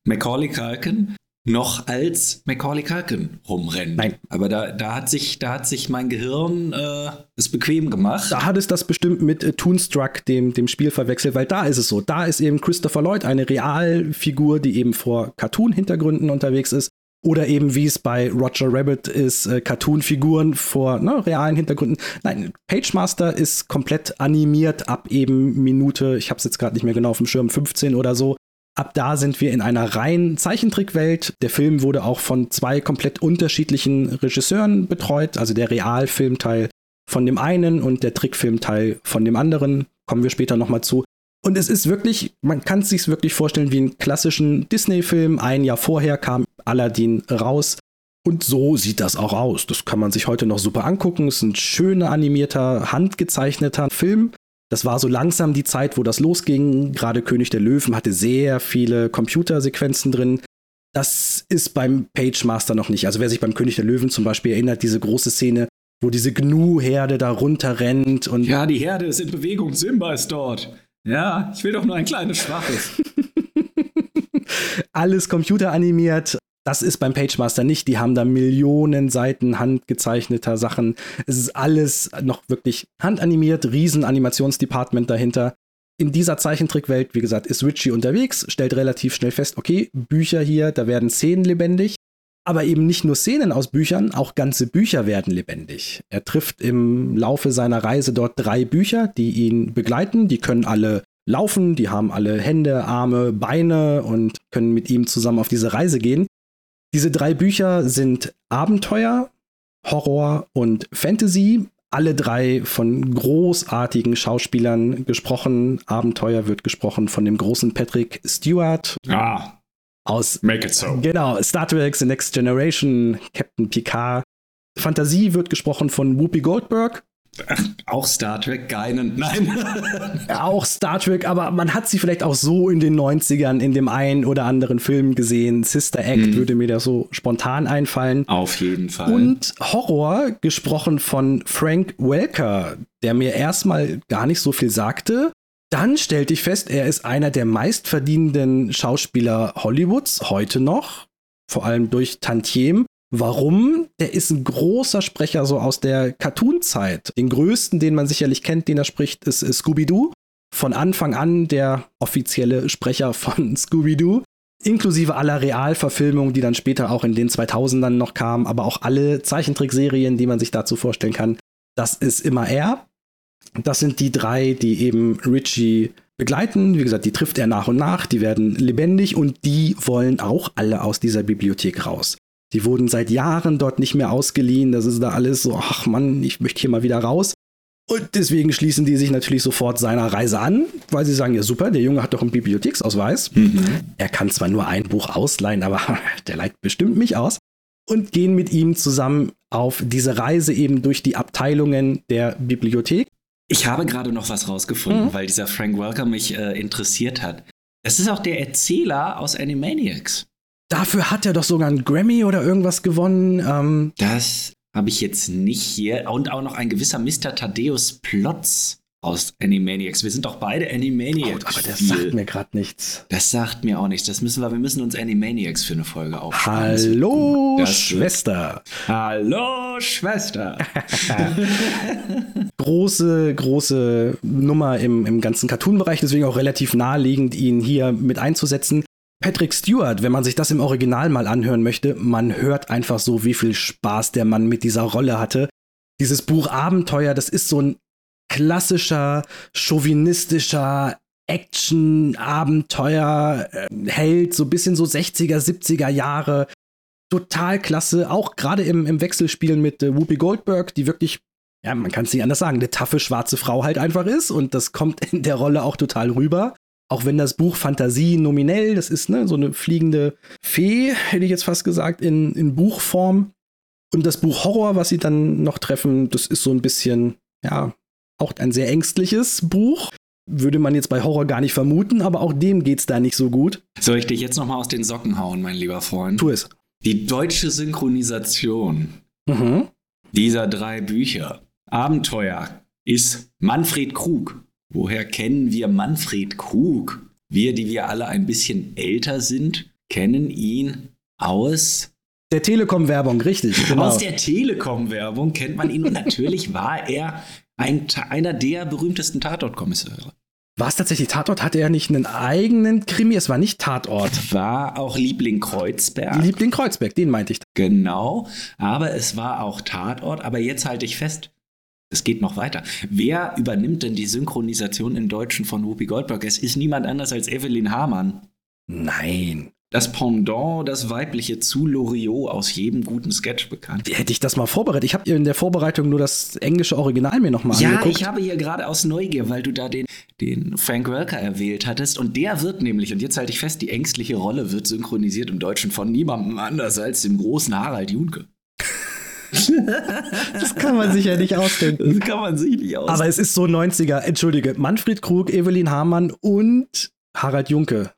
Macaulay Culkin noch als Macaulay Culkin rumrennt. Nein. Aber da, da, hat, sich, da hat sich mein Gehirn äh, es bequem gemacht. Da hat es das bestimmt mit äh, Toonstruck, dem, dem Spiel, verwechselt, weil da ist es so. Da ist eben Christopher Lloyd eine Realfigur, die eben vor Cartoon-Hintergründen unterwegs ist. Oder eben wie es bei Roger Rabbit ist, äh, Cartoon-Figuren vor ne, realen Hintergründen. Nein, Pagemaster ist komplett animiert ab eben Minute, ich habe es jetzt gerade nicht mehr genau auf dem Schirm, 15 oder so. Ab da sind wir in einer reinen Zeichentrickwelt. Der Film wurde auch von zwei komplett unterschiedlichen Regisseuren betreut, also der Realfilmteil von dem einen und der Trickfilmteil von dem anderen. Kommen wir später nochmal zu. Und es ist wirklich, man kann es sich wirklich vorstellen wie einen klassischen Disney-Film. Ein Jahr vorher kam Aladdin raus. Und so sieht das auch aus. Das kann man sich heute noch super angucken. Es ist ein schöner animierter, handgezeichneter Film. Das war so langsam die Zeit, wo das losging. Gerade König der Löwen hatte sehr viele Computersequenzen drin. Das ist beim Page Master noch nicht. Also wer sich beim König der Löwen zum Beispiel erinnert, diese große Szene, wo diese Gnu-Herde da runterrennt und. Ja, die Herde ist in Bewegung. Simba ist dort. Ja, ich will doch nur ein kleines Schwaches. Alles computeranimiert. Das ist beim PageMaster nicht. Die haben da Millionen Seiten handgezeichneter Sachen. Es ist alles noch wirklich handanimiert, riesen Animationsdepartment dahinter. In dieser Zeichentrickwelt, wie gesagt, ist Richie unterwegs, stellt relativ schnell fest, okay, Bücher hier, da werden Szenen lebendig. Aber eben nicht nur Szenen aus Büchern, auch ganze Bücher werden lebendig. Er trifft im Laufe seiner Reise dort drei Bücher, die ihn begleiten. Die können alle laufen, die haben alle Hände, Arme, Beine und können mit ihm zusammen auf diese Reise gehen. Diese drei Bücher sind Abenteuer, Horror und Fantasy. Alle drei von großartigen Schauspielern gesprochen. Abenteuer wird gesprochen von dem großen Patrick Stewart. Ah, aus Make it so. Genau, Star Trek The Next Generation, Captain Picard. Fantasie wird gesprochen von Whoopi Goldberg. Auch Star Trek, Geinen. Nein. auch Star Trek, aber man hat sie vielleicht auch so in den 90ern in dem einen oder anderen Film gesehen. Sister Act mhm. würde mir da so spontan einfallen. Auf jeden Fall. Und Horror, gesprochen von Frank Welker, der mir erstmal gar nicht so viel sagte, dann stellte ich fest, er ist einer der meistverdienenden Schauspieler Hollywoods, heute noch, vor allem durch Tantiem. Warum? Der ist ein großer Sprecher so aus der Cartoon-Zeit. Den größten, den man sicherlich kennt, den er spricht, ist Scooby-Doo. Von Anfang an der offizielle Sprecher von Scooby-Doo. Inklusive aller Realverfilmungen, die dann später auch in den 2000ern noch kamen, aber auch alle Zeichentrickserien, die man sich dazu vorstellen kann. Das ist immer er. Das sind die drei, die eben Richie begleiten. Wie gesagt, die trifft er nach und nach, die werden lebendig und die wollen auch alle aus dieser Bibliothek raus. Die wurden seit Jahren dort nicht mehr ausgeliehen. Das ist da alles so, ach Mann, ich möchte hier mal wieder raus. Und deswegen schließen die sich natürlich sofort seiner Reise an, weil sie sagen, ja super, der Junge hat doch einen Bibliotheksausweis. Mhm. Er kann zwar nur ein Buch ausleihen, aber der leiht bestimmt mich aus. Und gehen mit ihm zusammen auf diese Reise eben durch die Abteilungen der Bibliothek Ich habe gerade noch was rausgefunden, Mhm. weil dieser Frank Welker mich äh, interessiert hat. Es ist auch der Erzähler aus Animaniacs. Dafür hat er doch sogar einen Grammy oder irgendwas gewonnen. Ähm, Das habe ich jetzt nicht hier. Und auch noch ein gewisser Mr. Thaddeus Plotz aus Animaniacs. Wir sind doch beide oh, Animaniacs. aber der viel. sagt mir gerade nichts. Das sagt mir auch nichts. Das müssen wir, wir müssen uns Animaniacs für eine Folge aufschreiben. Das Hallo. Das wird- Schwester. Hallo, Schwester. Große, große Nummer im, im ganzen Cartoon-Bereich, deswegen auch relativ naheliegend, ihn hier mit einzusetzen. Patrick Stewart, wenn man sich das im Original mal anhören möchte, man hört einfach so, wie viel Spaß der Mann mit dieser Rolle hatte. Dieses Buch Abenteuer, das ist so ein klassischer, chauvinistischer Action-Abenteuer-Held, so ein bisschen so 60er, 70er Jahre. Total klasse, auch gerade im, im Wechselspielen mit äh, Whoopi Goldberg, die wirklich, ja, man kann es nicht anders sagen, eine taffe schwarze Frau halt einfach ist und das kommt in der Rolle auch total rüber. Auch wenn das Buch Fantasie nominell, das ist ne, so eine fliegende Fee, hätte ich jetzt fast gesagt, in, in Buchform. Und das Buch Horror, was sie dann noch treffen, das ist so ein bisschen, ja, auch ein sehr ängstliches Buch. Würde man jetzt bei Horror gar nicht vermuten, aber auch dem geht's da nicht so gut. Soll ich dich jetzt noch mal aus den Socken hauen, mein lieber Freund? Tu es. Die deutsche Synchronisation Mhm. dieser drei Bücher, Abenteuer, ist Manfred Krug. Woher kennen wir Manfred Krug? Wir, die wir alle ein bisschen älter sind, kennen ihn aus, Der Telekom-Werbung, richtig. Genau. aus der Telekom-Werbung, kennt man ihn. Und natürlich war er ein, einer der berühmtesten Tatort-Kommissäre. War es tatsächlich Tatort? Hatte er nicht einen eigenen Krimi? Es war nicht Tatort. War auch Liebling Kreuzberg. Liebling Kreuzberg, den meinte ich. Genau, aber es war auch Tatort. Aber jetzt halte ich fest, es geht noch weiter. Wer übernimmt denn die Synchronisation im Deutschen von Whoopi Goldberg? Es ist niemand anders als Evelyn Hamann. Nein. Das Pendant, das weibliche zu Loriot aus jedem guten Sketch bekannt. Hätte ich das mal vorbereitet. Ich habe in der Vorbereitung nur das englische Original mir nochmal Ja, angeguckt. ich habe hier gerade aus Neugier, weil du da den, den Frank Welker erwählt hattest. Und der wird nämlich, und jetzt halte ich fest, die ängstliche Rolle wird synchronisiert im Deutschen von niemandem anders als dem großen Harald Junke. das kann man sich ja nicht ausdenken. Das kann man sich nicht aus. Aber es ist so 90er. Entschuldige, Manfred Krug, Evelyn Hamann und Harald Junke.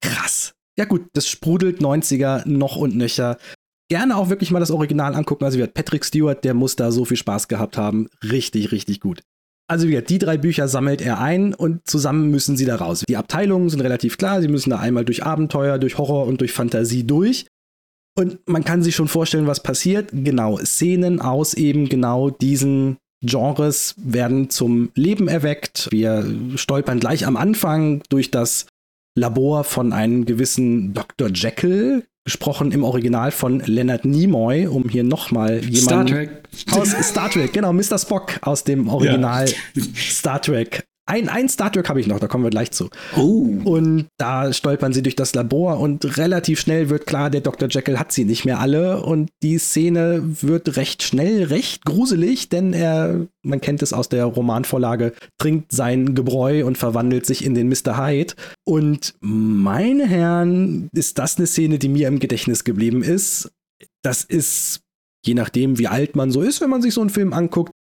Krass. Ja gut, das sprudelt 90er noch und nöcher. Gerne auch wirklich mal das Original angucken. Also wie gesagt, Patrick Stewart, der muss da so viel Spaß gehabt haben. Richtig, richtig gut. Also wie gesagt, die drei Bücher sammelt er ein und zusammen müssen sie da raus. Die Abteilungen sind relativ klar. Sie müssen da einmal durch Abenteuer, durch Horror und durch Fantasie durch. Und man kann sich schon vorstellen, was passiert. Genau, Szenen aus eben genau diesen Genres werden zum Leben erweckt. Wir stolpern gleich am Anfang durch das Labor von einem gewissen Dr. Jekyll, gesprochen im Original von Leonard Nimoy, um hier nochmal jemanden Star Trek. aus Star Trek, genau, Mr. Spock aus dem Original Star Trek. Ein, ein Star Trek habe ich noch, da kommen wir gleich zu. Oh. Und da stolpern sie durch das Labor und relativ schnell wird klar, der Dr. Jekyll hat sie nicht mehr alle und die Szene wird recht schnell, recht gruselig, denn er, man kennt es aus der Romanvorlage, trinkt sein Gebräu und verwandelt sich in den Mr. Hyde. Und meine Herren, ist das eine Szene, die mir im Gedächtnis geblieben ist. Das ist, je nachdem, wie alt man so ist, wenn man sich so einen Film anguckt,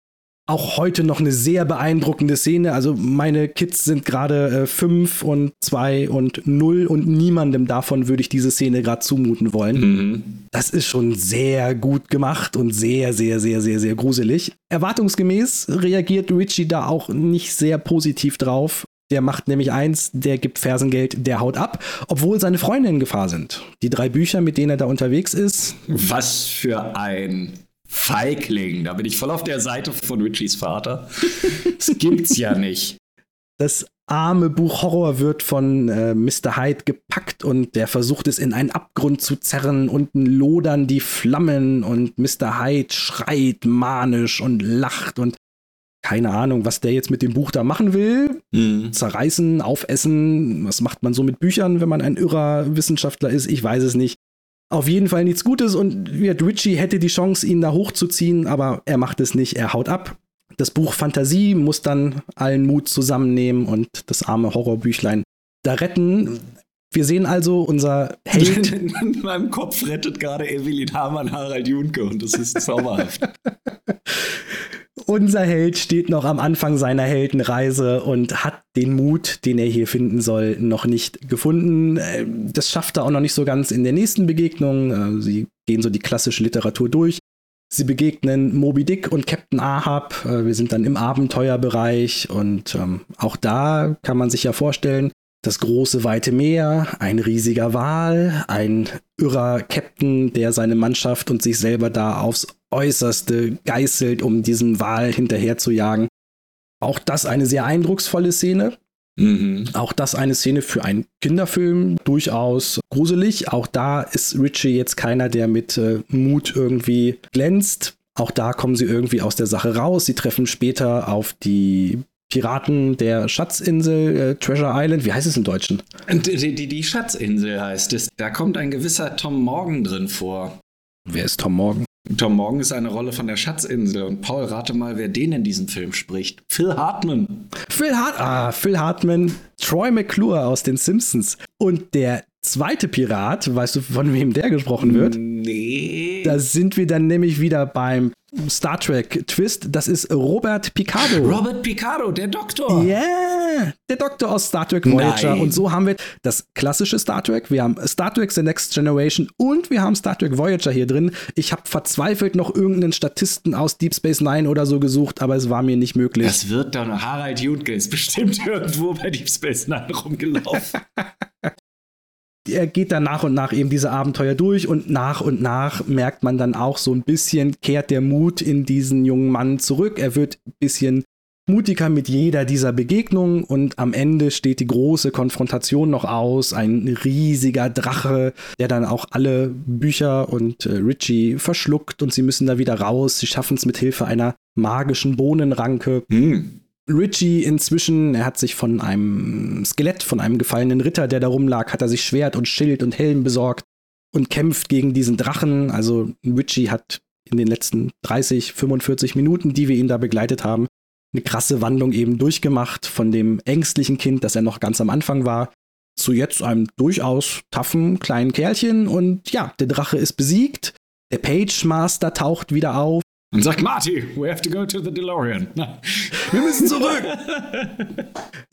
auch heute noch eine sehr beeindruckende Szene. Also meine Kids sind gerade äh, fünf und zwei und null und niemandem davon würde ich diese Szene gerade zumuten wollen. Mhm. Das ist schon sehr gut gemacht und sehr, sehr, sehr, sehr, sehr gruselig. Erwartungsgemäß reagiert Richie da auch nicht sehr positiv drauf. Der macht nämlich eins, der gibt Fersengeld, der haut ab, obwohl seine Freunde in Gefahr sind. Die drei Bücher, mit denen er da unterwegs ist, Was für ein Feigling. Da bin ich voll auf der Seite von Richies Vater. Das gibt's ja nicht. Das arme Buch Horror wird von äh, Mr. Hyde gepackt und der versucht es in einen Abgrund zu zerren. Unten lodern die Flammen und Mr. Hyde schreit manisch und lacht und keine Ahnung, was der jetzt mit dem Buch da machen will. Mhm. Zerreißen, aufessen. Was macht man so mit Büchern, wenn man ein irrer Wissenschaftler ist? Ich weiß es nicht. Auf jeden Fall nichts Gutes und Richie hätte die Chance, ihn da hochzuziehen, aber er macht es nicht, er haut ab. Das Buch Fantasie muss dann allen Mut zusammennehmen und das arme Horrorbüchlein da retten. Wir sehen also unser Held. In meinem Kopf rettet gerade Evelyn Hamann Harald Junke und das ist zauberhaft. Unser Held steht noch am Anfang seiner Heldenreise und hat den Mut, den er hier finden soll, noch nicht gefunden. Äh, das schafft er auch noch nicht so ganz in der nächsten Begegnung. Äh, sie gehen so die klassische Literatur durch. Sie begegnen Moby Dick und Captain Ahab. Äh, wir sind dann im Abenteuerbereich und ähm, auch da kann man sich ja vorstellen, das große weite Meer, ein riesiger Wal, ein irrer Captain, der seine Mannschaft und sich selber da aufs Äußerste geißelt, um diesem Wal hinterher zu jagen. Auch das eine sehr eindrucksvolle Szene. Mhm. Auch das eine Szene für einen Kinderfilm, durchaus gruselig. Auch da ist Richie jetzt keiner, der mit äh, Mut irgendwie glänzt. Auch da kommen sie irgendwie aus der Sache raus. Sie treffen später auf die Piraten der Schatzinsel, äh, Treasure Island. Wie heißt es im Deutschen? Die, die, die Schatzinsel heißt es. Da kommt ein gewisser Tom Morgan drin vor. Wer ist Tom Morgan? Tom Morgan ist eine Rolle von der Schatzinsel. Und Paul, rate mal, wer den in diesem Film spricht. Phil Hartman. Phil, Hart ah, Phil Hartman, Troy McClure aus den Simpsons. Und der zweite Pirat, weißt du, von wem der gesprochen wird? Nee. Da sind wir dann nämlich wieder beim Star Trek Twist. Das ist Robert Picardo. Robert Picardo, der Doktor. Ja, yeah, der Doktor aus Star Trek Voyager. Nein. Und so haben wir das klassische Star Trek. Wir haben Star Trek The Next Generation und wir haben Star Trek Voyager hier drin. Ich habe verzweifelt noch irgendeinen Statisten aus Deep Space Nine oder so gesucht, aber es war mir nicht möglich. Das wird dann Harald Junke ist bestimmt irgendwo bei Deep Space Nine rumgelaufen. er geht dann nach und nach eben diese Abenteuer durch und nach und nach merkt man dann auch so ein bisschen, kehrt der Mut in diesen jungen Mann zurück. Er wird ein bisschen mutiger mit jeder dieser Begegnungen und am Ende steht die große Konfrontation noch aus. Ein riesiger Drache, der dann auch alle Bücher und äh, Richie verschluckt und sie müssen da wieder raus. Sie schaffen es mit Hilfe einer magischen Bohnenranke. Hm. Richie inzwischen, er hat sich von einem Skelett, von einem gefallenen Ritter, der da rumlag, hat er sich Schwert und Schild und Helm besorgt und kämpft gegen diesen Drachen. Also Richie hat in den letzten 30, 45 Minuten, die wir ihn da begleitet haben, eine krasse Wandlung eben durchgemacht von dem ängstlichen Kind, das er noch ganz am Anfang war, zu jetzt einem durchaus taffen kleinen Kerlchen. Und ja, der Drache ist besiegt. Der Page Master taucht wieder auf und sagt, Marty, we have to go to the DeLorean. Wir müssen zurück.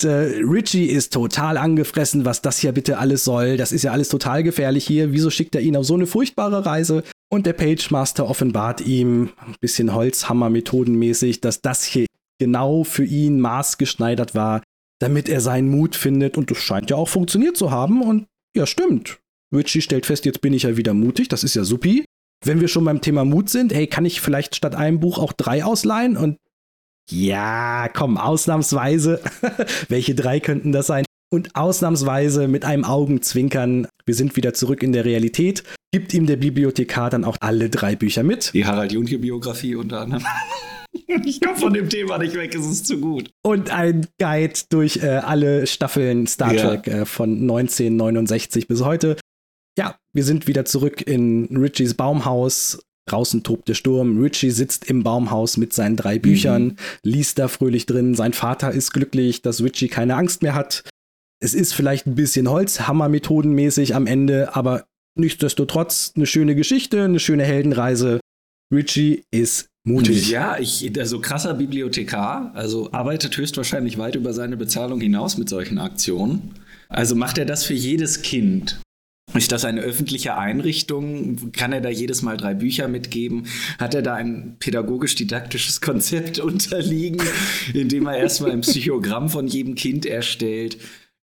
äh, Richie ist total angefressen, was das hier bitte alles soll. Das ist ja alles total gefährlich hier. Wieso schickt er ihn auf so eine furchtbare Reise? Und der Page Master offenbart ihm, ein bisschen Holzhammer-methodenmäßig, dass das hier genau für ihn maßgeschneidert war, damit er seinen Mut findet. Und das scheint ja auch funktioniert zu haben. Und ja, stimmt. Richie stellt fest, jetzt bin ich ja wieder mutig. Das ist ja supi wenn wir schon beim Thema Mut sind, hey, kann ich vielleicht statt einem Buch auch drei ausleihen? Und ja, komm, ausnahmsweise. Welche drei könnten das sein? Und ausnahmsweise mit einem Augenzwinkern, wir sind wieder zurück in der Realität, gibt ihm der Bibliothekar dann auch alle drei Bücher mit. Die Harald Junke-Biografie unter anderem. Ich komme von dem Thema nicht weg, es ist zu gut. Und ein Guide durch äh, alle Staffeln Star Trek ja. äh, von 1969 bis heute. Ja, wir sind wieder zurück in Richies Baumhaus. Draußen tobt der Sturm. Richie sitzt im Baumhaus mit seinen drei Büchern, mhm. liest da fröhlich drin. Sein Vater ist glücklich, dass Richie keine Angst mehr hat. Es ist vielleicht ein bisschen Holzhammer-methodenmäßig am Ende, aber nichtsdestotrotz eine schöne Geschichte, eine schöne Heldenreise. Richie ist mutig. Ja, ich, also krasser Bibliothekar, also arbeitet höchstwahrscheinlich weit über seine Bezahlung hinaus mit solchen Aktionen. Also macht er das für jedes Kind. Ist das eine öffentliche Einrichtung? Kann er da jedes Mal drei Bücher mitgeben? Hat er da ein pädagogisch-didaktisches Konzept unterliegen, indem er erstmal ein Psychogramm von jedem Kind erstellt?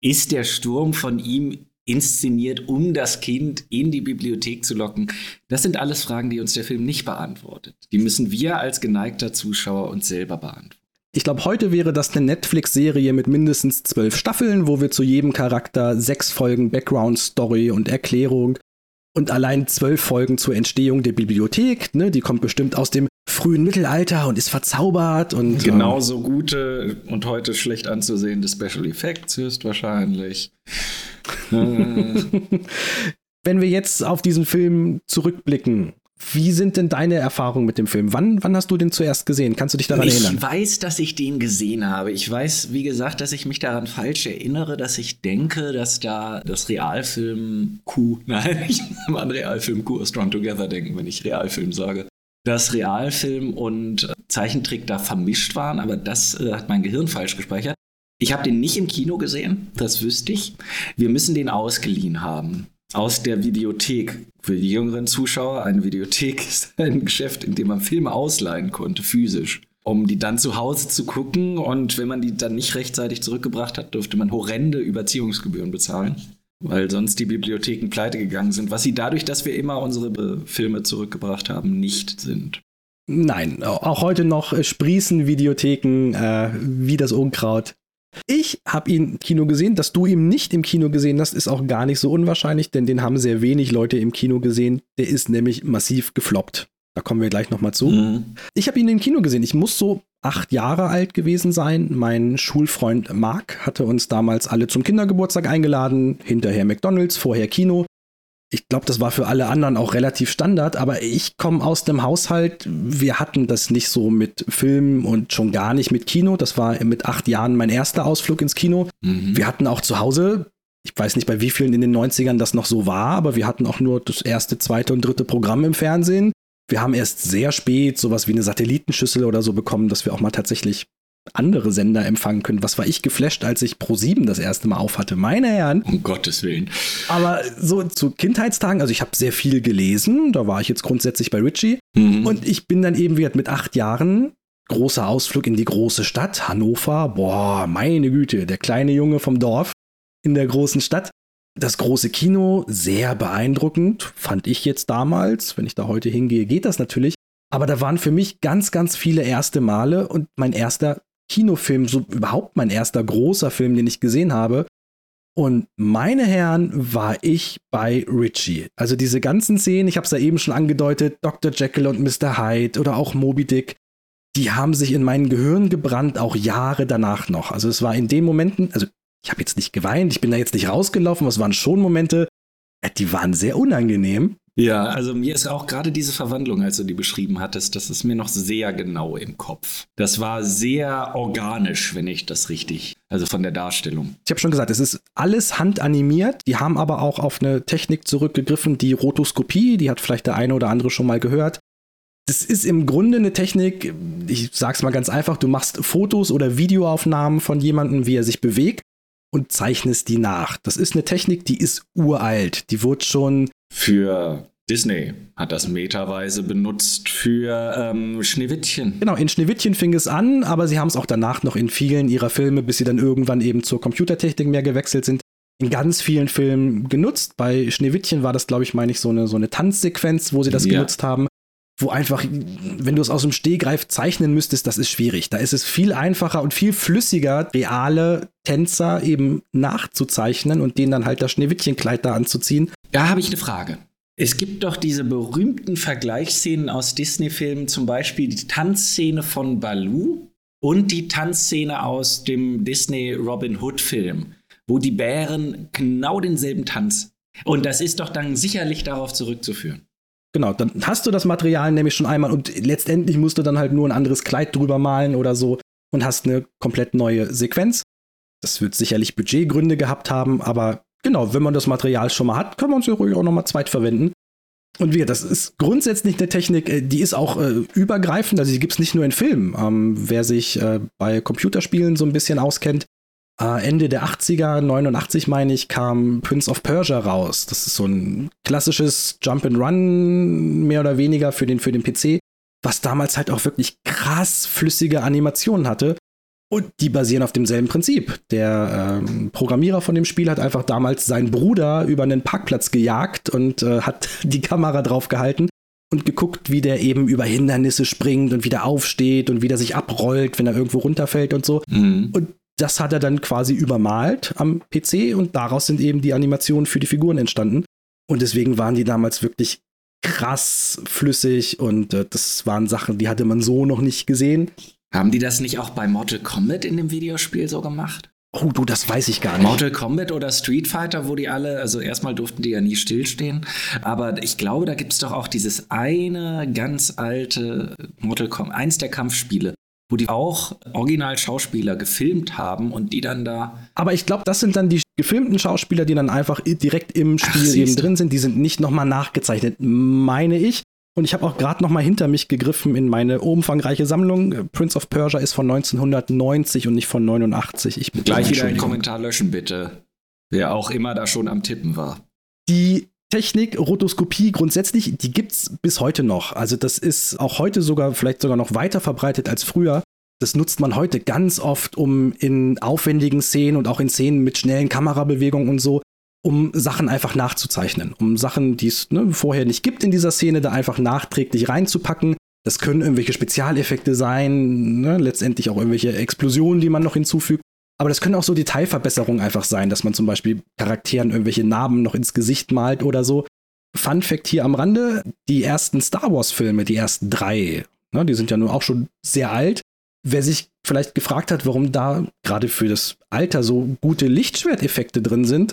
Ist der Sturm von ihm inszeniert, um das Kind in die Bibliothek zu locken? Das sind alles Fragen, die uns der Film nicht beantwortet. Die müssen wir als geneigter Zuschauer uns selber beantworten. Ich glaube, heute wäre das eine Netflix-Serie mit mindestens zwölf Staffeln, wo wir zu jedem Charakter sechs Folgen Background-Story und Erklärung und allein zwölf Folgen zur Entstehung der Bibliothek. Ne? Die kommt bestimmt aus dem frühen Mittelalter und ist verzaubert und genauso gute und heute schlecht anzusehende Special Effects höchstwahrscheinlich. Wenn wir jetzt auf diesen Film zurückblicken, wie sind denn deine Erfahrungen mit dem Film? Wann, wann hast du den zuerst gesehen? Kannst du dich daran ich erinnern? Ich weiß, dass ich den gesehen habe. Ich weiß, wie gesagt, dass ich mich daran falsch erinnere, dass ich denke, dass da das Realfilm Q, nein, ich muss an Realfilm Q Strong Together denken, wenn ich Realfilm sage. dass Realfilm und Zeichentrick da vermischt waren, aber das äh, hat mein Gehirn falsch gespeichert. Ich habe den nicht im Kino gesehen, das wüsste ich. Wir müssen den ausgeliehen haben. Aus der Videothek. Für die jüngeren Zuschauer, eine Videothek ist ein Geschäft, in dem man Filme ausleihen konnte, physisch um die dann zu Hause zu gucken. Und wenn man die dann nicht rechtzeitig zurückgebracht hat, durfte man horrende Überziehungsgebühren bezahlen, weil sonst die Bibliotheken pleite gegangen sind, was sie dadurch, dass wir immer unsere Filme zurückgebracht haben, nicht sind. Nein, auch heute noch sprießen Videotheken äh, wie das Unkraut. Ich habe ihn im Kino gesehen. Dass du ihn nicht im Kino gesehen hast, ist auch gar nicht so unwahrscheinlich, denn den haben sehr wenig Leute im Kino gesehen. Der ist nämlich massiv gefloppt. Da kommen wir gleich nochmal zu. Mhm. Ich habe ihn im Kino gesehen. Ich muss so acht Jahre alt gewesen sein. Mein Schulfreund Marc hatte uns damals alle zum Kindergeburtstag eingeladen. Hinterher McDonalds, vorher Kino. Ich glaube, das war für alle anderen auch relativ Standard, aber ich komme aus dem Haushalt, wir hatten das nicht so mit Filmen und schon gar nicht mit Kino. Das war mit acht Jahren mein erster Ausflug ins Kino. Mhm. Wir hatten auch zu Hause, ich weiß nicht bei wie vielen in den 90ern das noch so war, aber wir hatten auch nur das erste, zweite und dritte Programm im Fernsehen. Wir haben erst sehr spät sowas wie eine Satellitenschüssel oder so bekommen, dass wir auch mal tatsächlich andere Sender empfangen können. Was war ich geflasht, als ich Pro7 das erste Mal aufhatte? Meine Herren. Um Gottes Willen. Aber so zu Kindheitstagen, also ich habe sehr viel gelesen, da war ich jetzt grundsätzlich bei Richie. Mhm. Und ich bin dann eben wieder mit acht Jahren, großer Ausflug in die große Stadt, Hannover. Boah, meine Güte, der kleine Junge vom Dorf in der großen Stadt. Das große Kino, sehr beeindruckend, fand ich jetzt damals. Wenn ich da heute hingehe, geht das natürlich. Aber da waren für mich ganz, ganz viele erste Male und mein erster Kinofilm, so überhaupt mein erster großer Film, den ich gesehen habe. Und meine Herren, war ich bei Richie. Also diese ganzen Szenen, ich habe es ja eben schon angedeutet, Dr. Jekyll und Mr. Hyde oder auch Moby Dick, die haben sich in mein Gehirn gebrannt, auch Jahre danach noch. Also es war in den Momenten, also ich habe jetzt nicht geweint, ich bin da jetzt nicht rausgelaufen, aber es waren schon Momente, äh, die waren sehr unangenehm. Ja, also mir ist auch gerade diese Verwandlung, als du die beschrieben hattest, das ist mir noch sehr genau im Kopf. Das war sehr organisch, wenn ich das richtig, also von der Darstellung. Ich habe schon gesagt, es ist alles handanimiert. Die haben aber auch auf eine Technik zurückgegriffen, die Rotoskopie, die hat vielleicht der eine oder andere schon mal gehört. Das ist im Grunde eine Technik, ich sag's mal ganz einfach, du machst Fotos oder Videoaufnahmen von jemandem, wie er sich bewegt und zeichnest die nach. Das ist eine Technik, die ist uralt. Die wurde schon. Für Disney hat das meterweise benutzt für ähm, Schneewittchen. Genau, in Schneewittchen fing es an, aber sie haben es auch danach noch in vielen ihrer Filme, bis sie dann irgendwann eben zur Computertechnik mehr gewechselt sind, in ganz vielen Filmen genutzt. Bei Schneewittchen war das, glaube ich, meine ich, so eine, so eine Tanzsequenz, wo sie das ja. genutzt haben wo einfach, wenn du es aus dem Stehgreif zeichnen müsstest, das ist schwierig. Da ist es viel einfacher und viel flüssiger, reale Tänzer eben nachzuzeichnen und denen dann halt das Schneewittchenkleid da anzuziehen. Da habe ich eine Frage. Es gibt doch diese berühmten Vergleichsszenen aus Disney-Filmen, zum Beispiel die Tanzszene von Baloo und die Tanzszene aus dem Disney Robin Hood-Film, wo die Bären genau denselben Tanz. Und das ist doch dann sicherlich darauf zurückzuführen. Genau, dann hast du das Material nämlich schon einmal und letztendlich musst du dann halt nur ein anderes Kleid drüber malen oder so und hast eine komplett neue Sequenz. Das wird sicherlich Budgetgründe gehabt haben, aber genau, wenn man das Material schon mal hat, kann man es ja ruhig auch nochmal zweit verwenden. Und wie, das ist grundsätzlich eine Technik, äh, die ist auch äh, übergreifend, also die gibt es nicht nur in Filmen. Ähm, wer sich äh, bei Computerspielen so ein bisschen auskennt, äh, Ende der 80er, 89 meine ich, kam Prince of Persia raus. Das ist so ein klassisches Jump and Run, mehr oder weniger für den, für den PC, was damals halt auch wirklich krass flüssige Animationen hatte. Und die basieren auf demselben Prinzip. Der ähm, Programmierer von dem Spiel hat einfach damals seinen Bruder über einen Parkplatz gejagt und äh, hat die Kamera drauf gehalten und geguckt, wie der eben über Hindernisse springt und wieder aufsteht und wieder sich abrollt, wenn er irgendwo runterfällt und so. Mhm. Und das hat er dann quasi übermalt am PC und daraus sind eben die Animationen für die Figuren entstanden. Und deswegen waren die damals wirklich krass flüssig und äh, das waren Sachen, die hatte man so noch nicht gesehen. Haben die das nicht auch bei Mortal Kombat in dem Videospiel so gemacht? Oh, du, das weiß ich gar nicht. Mortal Kombat oder Street Fighter, wo die alle, also erstmal durften die ja nie stillstehen, aber ich glaube, da gibt es doch auch dieses eine ganz alte Mortal Kombat, eins der Kampfspiele, wo die auch Original-Schauspieler gefilmt haben und die dann da. Aber ich glaube, das sind dann die gefilmten Schauspieler, die dann einfach direkt im Spiel Ach, eben drin sind. Die sind nicht nochmal nachgezeichnet, meine ich. Und ich habe auch gerade noch mal hinter mich gegriffen in meine umfangreiche Sammlung. Prince of Persia ist von 1990 und nicht von 89. Ich Gleich wieder einen Kommentar löschen, bitte. Wer auch immer da schon am Tippen war. Die Technik, Rotoskopie grundsätzlich, die gibt es bis heute noch. Also das ist auch heute sogar, vielleicht sogar noch weiter verbreitet als früher. Das nutzt man heute ganz oft, um in aufwendigen Szenen und auch in Szenen mit schnellen Kamerabewegungen und so, um Sachen einfach nachzuzeichnen, um Sachen, die es ne, vorher nicht gibt in dieser Szene, da einfach nachträglich reinzupacken. Das können irgendwelche Spezialeffekte sein, ne, letztendlich auch irgendwelche Explosionen, die man noch hinzufügt. Aber das können auch so Detailverbesserungen einfach sein, dass man zum Beispiel Charakteren irgendwelche Narben noch ins Gesicht malt oder so. Fun Fact hier am Rande: Die ersten Star Wars-Filme, die ersten drei, ne, die sind ja nun auch schon sehr alt. Wer sich vielleicht gefragt hat, warum da gerade für das Alter so gute Lichtschwerteffekte drin sind,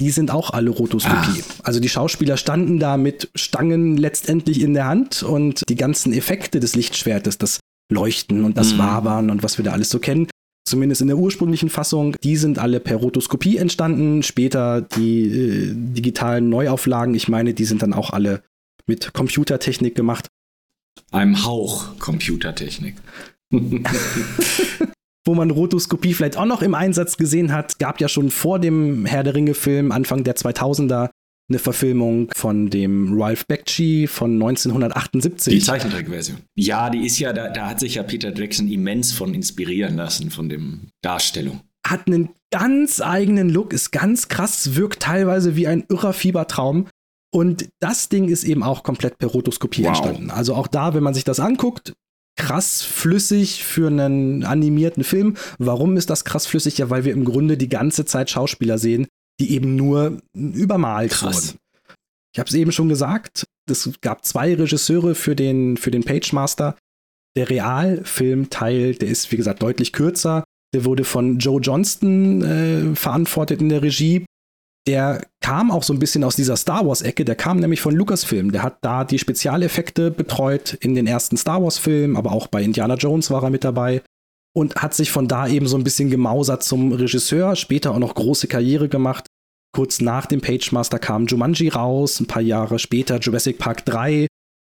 die sind auch alle Rotoskopie. Ach. Also die Schauspieler standen da mit Stangen letztendlich in der Hand und die ganzen Effekte des Lichtschwertes, das Leuchten und das mhm. Wabern und was wir da alles so kennen, zumindest in der ursprünglichen Fassung, die sind alle per Rotoskopie entstanden. Später die äh, digitalen Neuauflagen, ich meine, die sind dann auch alle mit Computertechnik gemacht. Einem Hauch Computertechnik. Wo man Rotoskopie vielleicht auch noch im Einsatz gesehen hat, gab ja schon vor dem Herr der Ringe-Film Anfang der 2000er eine Verfilmung von dem Ralph Bakshi von 1978. Die Zeichentrickversion. Ja, die ist ja, da, da hat sich ja Peter Jackson immens von inspirieren lassen, von dem Darstellung. Hat einen ganz eigenen Look, ist ganz krass, wirkt teilweise wie ein irrer Fiebertraum. Und das Ding ist eben auch komplett per Rotoskopie wow. entstanden. Also auch da, wenn man sich das anguckt, krass flüssig für einen animierten Film. Warum ist das krass flüssig? Ja, weil wir im Grunde die ganze Zeit Schauspieler sehen, die eben nur übermalt Krass. wurden. Ich habe es eben schon gesagt, es gab zwei Regisseure für den, für den Pagemaster. Der Realfilmteil, der ist, wie gesagt, deutlich kürzer. Der wurde von Joe Johnston äh, verantwortet in der Regie. Der kam auch so ein bisschen aus dieser Star Wars-Ecke. Der kam nämlich von Lucasfilm. Der hat da die Spezialeffekte betreut in den ersten Star Wars-Filmen, aber auch bei Indiana Jones war er mit dabei und hat sich von da eben so ein bisschen gemausert zum Regisseur, später auch noch große Karriere gemacht. Kurz nach dem Pagemaster kam Jumanji raus, ein paar Jahre später Jurassic Park 3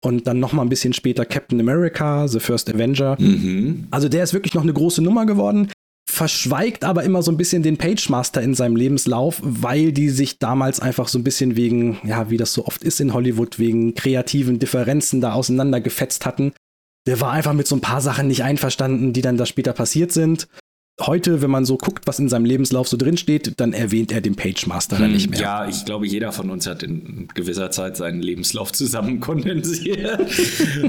und dann noch mal ein bisschen später Captain America, The First Avenger. Mhm. Also der ist wirklich noch eine große Nummer geworden, verschweigt aber immer so ein bisschen den Pagemaster in seinem Lebenslauf, weil die sich damals einfach so ein bisschen wegen, ja, wie das so oft ist in Hollywood, wegen kreativen Differenzen da auseinandergefetzt hatten der war einfach mit so ein paar Sachen nicht einverstanden, die dann da später passiert sind. Heute, wenn man so guckt, was in seinem Lebenslauf so drin steht, dann erwähnt er den Pagemaster hm, dann nicht mehr. Ja, ich glaube, jeder von uns hat in gewisser Zeit seinen Lebenslauf zusammen kondensiert.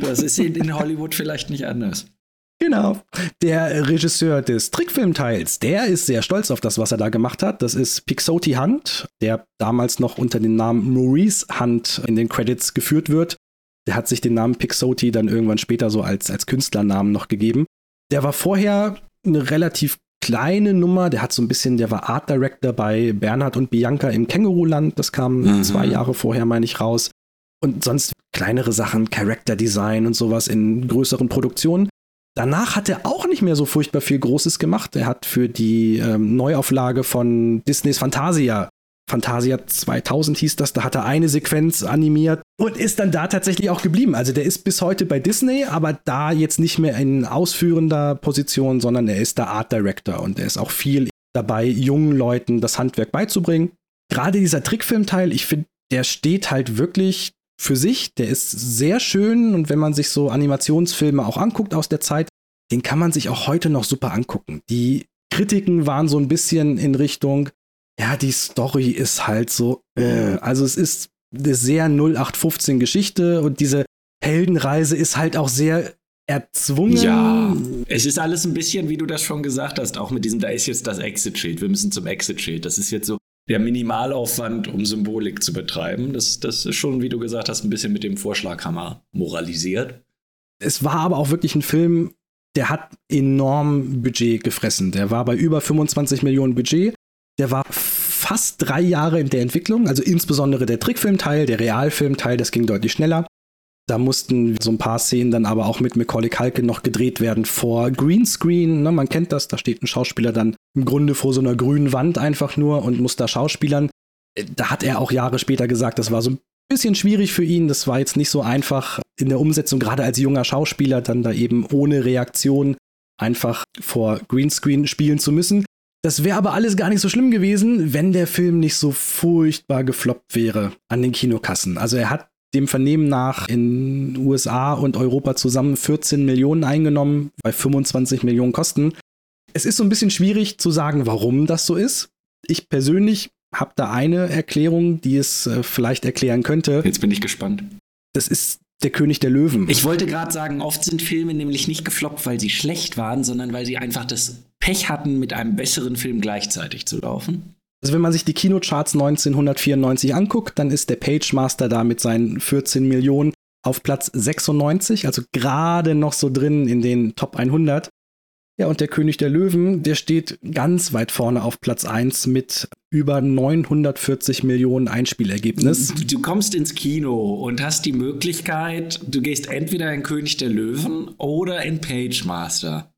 das ist in Hollywood vielleicht nicht anders. Genau. Der Regisseur des Trickfilmteils, der ist sehr stolz auf das, was er da gemacht hat. Das ist Pixoti Hunt, der damals noch unter dem Namen Maurice Hunt in den Credits geführt wird. Der hat sich den Namen Pixoti dann irgendwann später so als, als Künstlernamen noch gegeben. Der war vorher eine relativ kleine Nummer. Der hat so ein bisschen, der war Art Director bei Bernhard und Bianca im Känguruland. Das kam mhm. zwei Jahre vorher, meine ich, raus. Und sonst kleinere Sachen, Character Design und sowas in größeren Produktionen. Danach hat er auch nicht mehr so furchtbar viel Großes gemacht. Er hat für die ähm, Neuauflage von Disneys Fantasia Fantasia 2000 hieß das, da hat er eine Sequenz animiert und ist dann da tatsächlich auch geblieben. Also der ist bis heute bei Disney, aber da jetzt nicht mehr in ausführender Position, sondern er ist der Art Director und er ist auch viel dabei, jungen Leuten das Handwerk beizubringen. Gerade dieser Trickfilmteil, ich finde, der steht halt wirklich für sich, der ist sehr schön und wenn man sich so Animationsfilme auch anguckt aus der Zeit, den kann man sich auch heute noch super angucken. Die Kritiken waren so ein bisschen in Richtung, ja, die Story ist halt so, äh, also es ist eine sehr 0815 Geschichte und diese Heldenreise ist halt auch sehr erzwungen. Ja, es ist alles ein bisschen, wie du das schon gesagt hast, auch mit diesem, da ist jetzt das Exit-Schild, wir müssen zum Exit-Schild. Das ist jetzt so der Minimalaufwand, um Symbolik zu betreiben. Das, das ist schon, wie du gesagt hast, ein bisschen mit dem Vorschlaghammer moralisiert. Es war aber auch wirklich ein Film, der hat enorm Budget gefressen. Der war bei über 25 Millionen Budget. Der war fast drei Jahre in der Entwicklung, also insbesondere der Trickfilmteil, der Realfilmteil, das ging deutlich schneller. Da mussten so ein paar Szenen dann aber auch mit Macaulay Culkin noch gedreht werden vor Greenscreen. Ne, man kennt das, da steht ein Schauspieler dann im Grunde vor so einer grünen Wand einfach nur und muss da schauspielern. Da hat er auch Jahre später gesagt, das war so ein bisschen schwierig für ihn. Das war jetzt nicht so einfach in der Umsetzung, gerade als junger Schauspieler, dann da eben ohne Reaktion einfach vor Greenscreen spielen zu müssen. Das wäre aber alles gar nicht so schlimm gewesen, wenn der Film nicht so furchtbar gefloppt wäre an den Kinokassen. Also er hat dem Vernehmen nach in USA und Europa zusammen 14 Millionen eingenommen, bei 25 Millionen Kosten. Es ist so ein bisschen schwierig zu sagen, warum das so ist. Ich persönlich habe da eine Erklärung, die es äh, vielleicht erklären könnte. Jetzt bin ich gespannt. Das ist der König der Löwen. Ich wollte gerade sagen, oft sind Filme nämlich nicht gefloppt, weil sie schlecht waren, sondern weil sie einfach das Pech hatten, mit einem besseren Film gleichzeitig zu laufen. Also wenn man sich die Kinocharts 1994 anguckt, dann ist der Pagemaster da mit seinen 14 Millionen auf Platz 96, also gerade noch so drin in den Top 100. Ja, und der König der Löwen, der steht ganz weit vorne auf Platz 1 mit über 940 Millionen Einspielergebnis. Du kommst ins Kino und hast die Möglichkeit, du gehst entweder in König der Löwen oder in Pagemaster.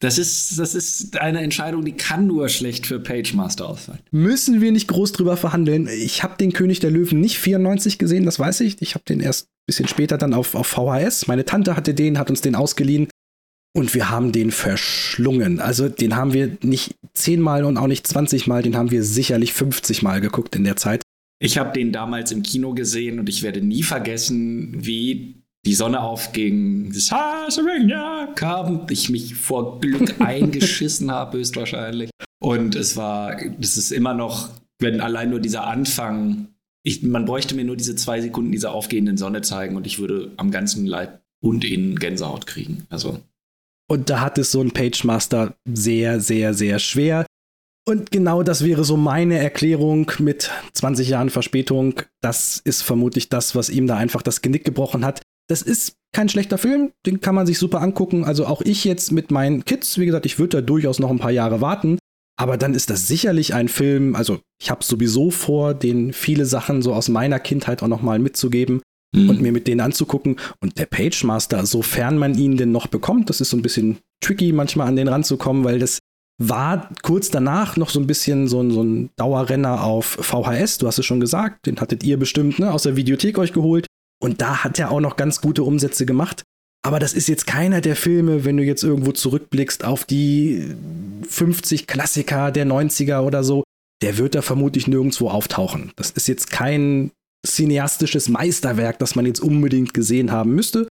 Das ist, das ist eine Entscheidung, die kann nur schlecht für Pagemaster ausfallen. Müssen wir nicht groß drüber verhandeln. Ich habe den König der Löwen nicht 94 gesehen, das weiß ich. Ich habe den erst ein bisschen später dann auf, auf VHS. Meine Tante hatte den, hat uns den ausgeliehen. Und wir haben den verschlungen. Also den haben wir nicht zehnmal und auch nicht 20 Mal, den haben wir sicherlich 50 Mal geguckt in der Zeit. Ich habe den damals im Kino gesehen und ich werde nie vergessen, wie die Sonne aufging, kam, ich mich vor Glück eingeschissen habe, höchstwahrscheinlich. Und es war, das ist immer noch, wenn allein nur dieser Anfang, ich, man bräuchte mir nur diese zwei Sekunden dieser aufgehenden Sonne zeigen und ich würde am ganzen Leib und innen Gänsehaut kriegen. Also und da hat es so ein Pagemaster sehr, sehr, sehr schwer. Und genau das wäre so meine Erklärung mit 20 Jahren Verspätung. Das ist vermutlich das, was ihm da einfach das Genick gebrochen hat. Das ist kein schlechter Film, den kann man sich super angucken. Also auch ich jetzt mit meinen Kids, wie gesagt, ich würde da durchaus noch ein paar Jahre warten. Aber dann ist das sicherlich ein Film, also ich habe sowieso vor, den viele Sachen so aus meiner Kindheit auch nochmal mitzugeben mhm. und mir mit denen anzugucken. Und der Pagemaster, sofern man ihn denn noch bekommt, das ist so ein bisschen tricky, manchmal an den ranzukommen, weil das war kurz danach noch so ein bisschen so ein, so ein Dauerrenner auf VHS. Du hast es schon gesagt, den hattet ihr bestimmt ne, aus der Videothek euch geholt. Und da hat er auch noch ganz gute Umsätze gemacht. Aber das ist jetzt keiner der Filme, wenn du jetzt irgendwo zurückblickst auf die 50 Klassiker der 90er oder so, der wird da vermutlich nirgendwo auftauchen. Das ist jetzt kein cineastisches Meisterwerk, das man jetzt unbedingt gesehen haben müsste.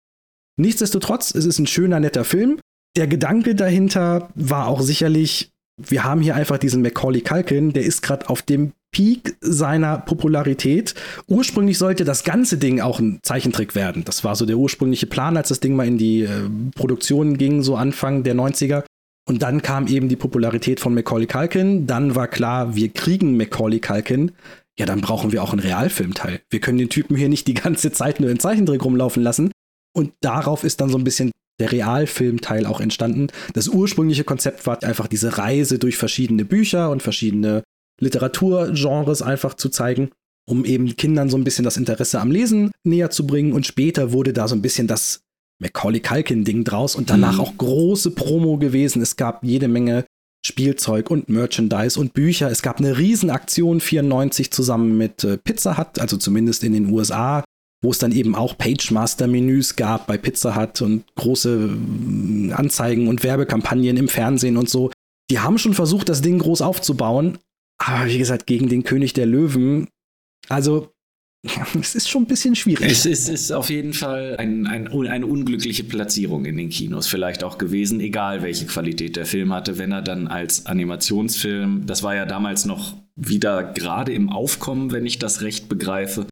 Nichtsdestotrotz, es ist ein schöner, netter Film. Der Gedanke dahinter war auch sicherlich, wir haben hier einfach diesen Macaulay Culkin, der ist gerade auf dem Peak seiner Popularität. Ursprünglich sollte das ganze Ding auch ein Zeichentrick werden. Das war so der ursprüngliche Plan, als das Ding mal in die äh, Produktion ging, so Anfang der 90er. Und dann kam eben die Popularität von Macaulay Culkin. Dann war klar, wir kriegen Macaulay Culkin ja, dann brauchen wir auch einen Realfilmteil. Wir können den Typen hier nicht die ganze Zeit nur in Zeichentrick rumlaufen lassen. Und darauf ist dann so ein bisschen der Realfilmteil auch entstanden. Das ursprüngliche Konzept war einfach diese Reise durch verschiedene Bücher und verschiedene Literaturgenres einfach zu zeigen, um eben Kindern so ein bisschen das Interesse am Lesen näher zu bringen. Und später wurde da so ein bisschen das Macaulay Culkin-Ding draus und danach mhm. auch große Promo gewesen. Es gab jede Menge Spielzeug und Merchandise und Bücher. Es gab eine Riesenaktion 94 zusammen mit äh, Pizza Hut, also zumindest in den USA, wo es dann eben auch Pagemaster-Menüs gab bei Pizza Hut und große äh, Anzeigen und Werbekampagnen im Fernsehen und so. Die haben schon versucht, das Ding groß aufzubauen, aber wie gesagt, gegen den König der Löwen. Also es ist schon ein bisschen schwierig. Es ist, ist auf jeden Fall ein, ein, eine unglückliche Platzierung in den Kinos vielleicht auch gewesen, egal welche Qualität der Film hatte, wenn er dann als Animationsfilm, das war ja damals noch wieder gerade im Aufkommen, wenn ich das recht begreife,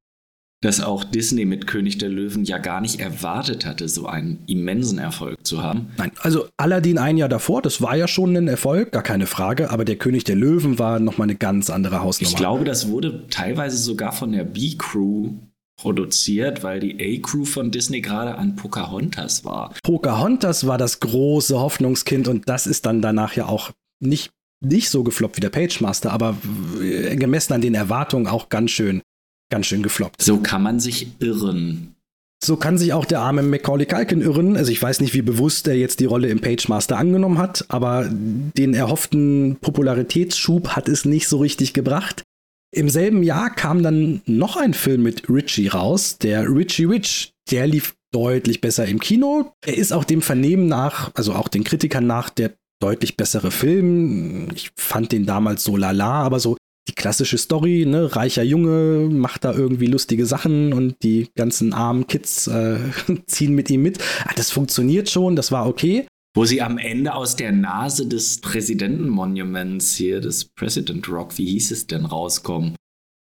dass auch Disney mit König der Löwen ja gar nicht erwartet hatte, so einen immensen Erfolg zu haben. Nein, also Aladdin ein Jahr davor, das war ja schon ein Erfolg, gar keine Frage, aber der König der Löwen war nochmal eine ganz andere Hausnummer. Ich glaube, das wurde teilweise sogar von der B-Crew produziert, weil die A-Crew von Disney gerade an Pocahontas war. Pocahontas war das große Hoffnungskind und das ist dann danach ja auch nicht, nicht so gefloppt wie der Pagemaster, aber gemessen an den Erwartungen auch ganz schön ganz schön gefloppt. So kann man sich irren. So kann sich auch der arme Macaulay Culkin irren. Also ich weiß nicht, wie bewusst er jetzt die Rolle im Pagemaster angenommen hat, aber den erhofften Popularitätsschub hat es nicht so richtig gebracht. Im selben Jahr kam dann noch ein Film mit Richie raus, der Richie Rich. Der lief deutlich besser im Kino. Er ist auch dem Vernehmen nach, also auch den Kritikern nach, der deutlich bessere Film. Ich fand den damals so lala, aber so die klassische Story, ne, reicher Junge macht da irgendwie lustige Sachen und die ganzen armen Kids äh, ziehen mit ihm mit. Ah, das funktioniert schon, das war okay. Wo sie am Ende aus der Nase des Präsidentenmonuments hier, des President Rock, wie hieß es denn, rauskommen?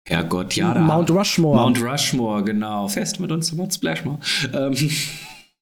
Herrgott, ja. Da. Mount Rushmore. Mount Rushmore, genau. Fest mit uns, Mount Splashmore. Ähm.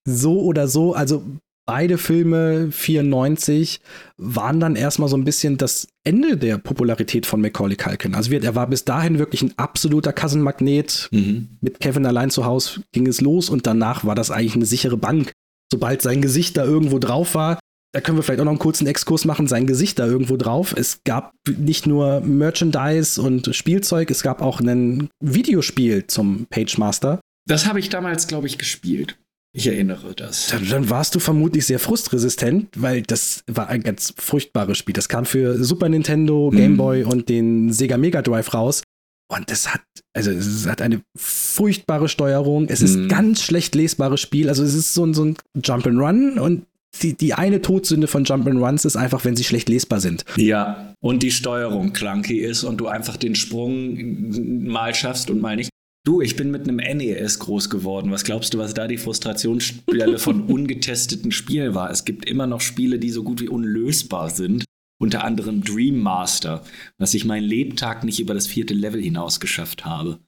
So oder so, also beide Filme 94 waren dann erstmal so ein bisschen das Ende der Popularität von Macaulay Culkin. Also er war bis dahin wirklich ein absoluter Kassenmagnet. Mhm. Mit Kevin allein zu Hause ging es los und danach war das eigentlich eine sichere Bank. Sobald sein Gesicht da irgendwo drauf war, da können wir vielleicht auch noch einen kurzen Exkurs machen, sein Gesicht da irgendwo drauf. Es gab nicht nur Merchandise und Spielzeug, es gab auch ein Videospiel zum Page Master. Das habe ich damals, glaube ich, gespielt. Ich erinnere das. Dann, dann, warst du vermutlich sehr frustresistent, weil das war ein ganz furchtbares Spiel. Das kam für Super Nintendo, Game Boy mhm. und den Sega Mega Drive raus. Und es hat, also es hat eine furchtbare Steuerung. Es ist mhm. ganz schlecht lesbares Spiel. Also es ist so ein, so ein Jump'n'Run und die, die eine Todsünde von Jump'n'Runs ist einfach, wenn sie schlecht lesbar sind. Ja, und die Steuerung clunky ist und du einfach den Sprung mal schaffst und mal nicht. Du, ich bin mit einem NES groß geworden. Was glaubst du, was da die Frustrationsstelle von ungetesteten Spielen war? Es gibt immer noch Spiele, die so gut wie unlösbar sind. Unter anderem Dream Master, dass ich meinen Lebtag nicht über das vierte Level hinaus geschafft habe.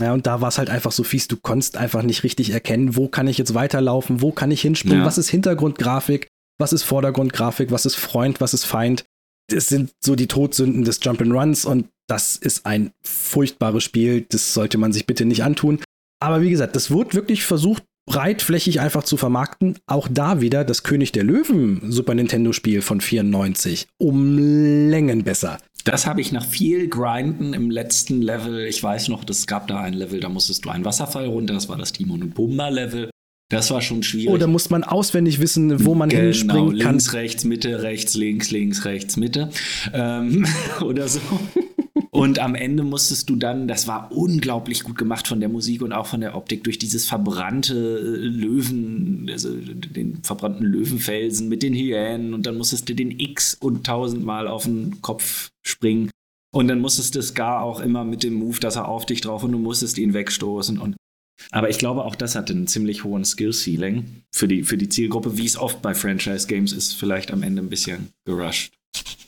Ja, und da war es halt einfach so fies, du konntest einfach nicht richtig erkennen, wo kann ich jetzt weiterlaufen, wo kann ich hinspringen, ja. was ist Hintergrundgrafik, was ist Vordergrundgrafik, was ist Freund, was ist Feind. Das sind so die Todsünden des Jump'n'Runs und das ist ein furchtbares Spiel, das sollte man sich bitte nicht antun. Aber wie gesagt, das wurde wirklich versucht, breitflächig einfach zu vermarkten. Auch da wieder das König der Löwen Super Nintendo Spiel von 94. Um Längen besser. Das habe ich nach viel Grinden im letzten Level. Ich weiß noch, es gab da ein Level, da musstest du einen Wasserfall runter. Das war das Timon und Pumba Level. Das war schon schwierig. Oder muss man auswendig wissen, wo man genau, hinspringen kann? Links, rechts, Mitte, rechts, links, links, rechts, Mitte. Ähm, oder so. Und am Ende musstest du dann, das war unglaublich gut gemacht von der Musik und auch von der Optik, durch dieses verbrannte äh, Löwen, also den verbrannten Löwenfelsen mit den Hyänen und dann musstest du den X und tausendmal auf den Kopf springen. Und dann musstest du es gar auch immer mit dem Move, dass er auf dich drauf und du musstest ihn wegstoßen. Und aber ich glaube, auch das hatte einen ziemlich hohen Skill-Ceiling für die, für die Zielgruppe, wie es oft bei Franchise-Games ist, vielleicht am Ende ein bisschen gerusht.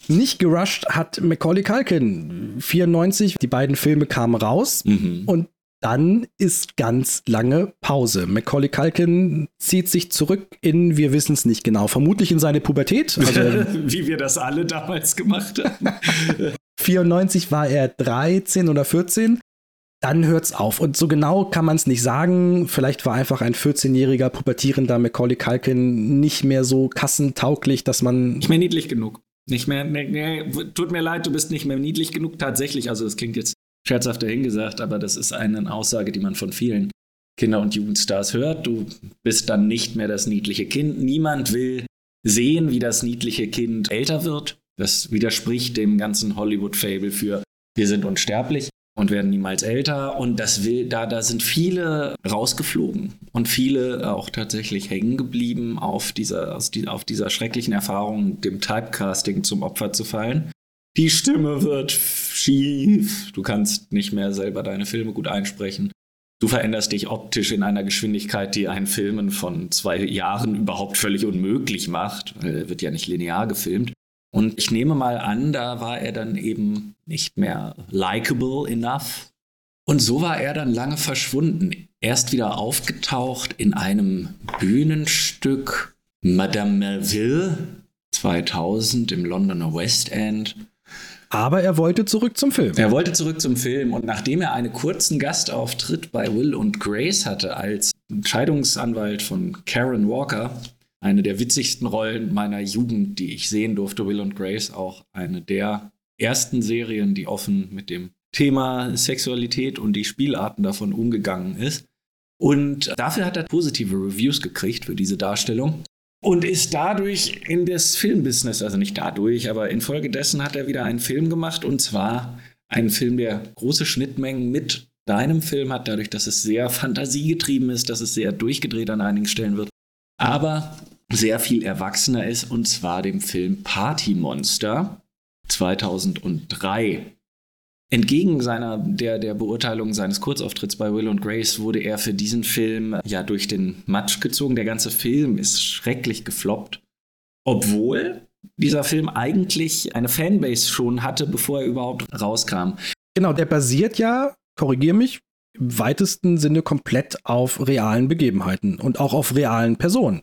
Nicht gerusht hat Macaulay Culkin 94. Die beiden Filme kamen raus mhm. und dann ist ganz lange Pause. Macaulay Culkin zieht sich zurück in, wir wissen es nicht genau, vermutlich in seine Pubertät. Also, Wie wir das alle damals gemacht haben. 94 war er 13 oder 14. Dann hört's auf. Und so genau kann man es nicht sagen. Vielleicht war einfach ein 14-jähriger pubertierender Macaulay Culkin nicht mehr so kassentauglich, dass man. Nicht mehr niedlich genug. Nicht mehr, nee, nee, tut mir leid, du bist nicht mehr niedlich genug. Tatsächlich, also das klingt jetzt scherzhaft dahingesagt, aber das ist eine Aussage, die man von vielen Kinder- und Jugendstars hört. Du bist dann nicht mehr das niedliche Kind. Niemand will sehen, wie das niedliche Kind älter wird. Das widerspricht dem ganzen Hollywood-Fable für wir sind unsterblich und werden niemals älter. Und das will, da, da sind viele rausgeflogen und viele auch tatsächlich hängen geblieben, auf dieser, auf dieser schrecklichen Erfahrung, dem Typecasting zum Opfer zu fallen. Die Stimme wird schief. Du kannst nicht mehr selber deine Filme gut einsprechen. Du veränderst dich optisch in einer Geschwindigkeit, die einen Filmen von zwei Jahren überhaupt völlig unmöglich macht. Er wird ja nicht linear gefilmt. Und ich nehme mal an, da war er dann eben nicht mehr likable enough. Und so war er dann lange verschwunden. Erst wieder aufgetaucht in einem Bühnenstück Madame Melville 2000 im Londoner West End. Aber er wollte zurück zum Film. Er wollte zurück zum Film und nachdem er einen kurzen Gastauftritt bei Will und Grace hatte als Scheidungsanwalt von Karen Walker, eine der witzigsten Rollen meiner Jugend, die ich sehen durfte. Will und Grace, auch eine der ersten Serien, die offen mit dem Thema Sexualität und die Spielarten davon umgegangen ist. Und dafür hat er positive Reviews gekriegt für diese Darstellung und ist dadurch in das Filmbusiness, also nicht dadurch, aber infolgedessen hat er wieder einen Film gemacht und zwar ein Film, der große Schnittmengen mit deinem Film hat, dadurch, dass es sehr fantasiegetrieben ist, dass es sehr durchgedreht an einigen Stellen wird, aber sehr viel erwachsener ist, und zwar dem Film Party Monster 2003. Entgegen seiner, der, der Beurteilung seines Kurzauftritts bei Will und Grace wurde er für diesen Film ja durch den Matsch gezogen. Der ganze Film ist schrecklich gefloppt. Obwohl dieser Film eigentlich eine Fanbase schon hatte, bevor er überhaupt rauskam. Genau, der basiert ja, korrigier mich, im weitesten Sinne komplett auf realen Begebenheiten und auch auf realen Personen.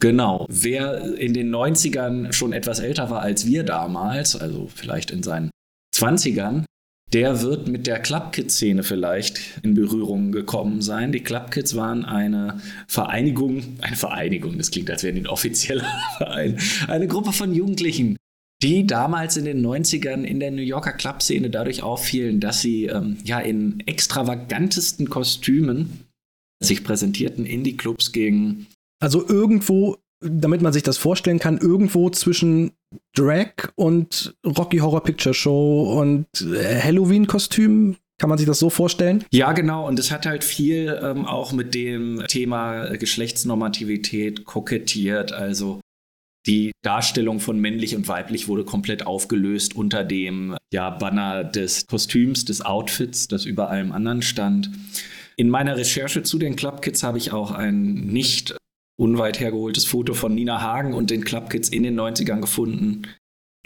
Genau. Wer in den 90ern schon etwas älter war als wir damals, also vielleicht in seinen 20ern, der wird mit der Club Kids-Szene vielleicht in Berührung gekommen sein. Die Club Kids waren eine Vereinigung, eine Vereinigung, das klingt, als wäre ein offizieller Verein, eine Gruppe von Jugendlichen, die damals in den 90ern in der New Yorker Club-Szene dadurch auffielen, dass sie ähm, ja in extravagantesten Kostümen sich präsentierten in die Clubs gegen. Also irgendwo damit man sich das vorstellen kann, irgendwo zwischen Drag und Rocky Horror Picture Show und äh, Halloween-Kostüm. Kann man sich das so vorstellen? Ja, genau. Und es hat halt viel ähm, auch mit dem Thema Geschlechtsnormativität kokettiert. Also die Darstellung von männlich und weiblich wurde komplett aufgelöst unter dem ja, Banner des Kostüms, des Outfits, das über allem anderen stand. In meiner Recherche zu den Club Kids habe ich auch ein nicht unweit hergeholtes Foto von Nina Hagen und den Club Kids in den 90ern gefunden,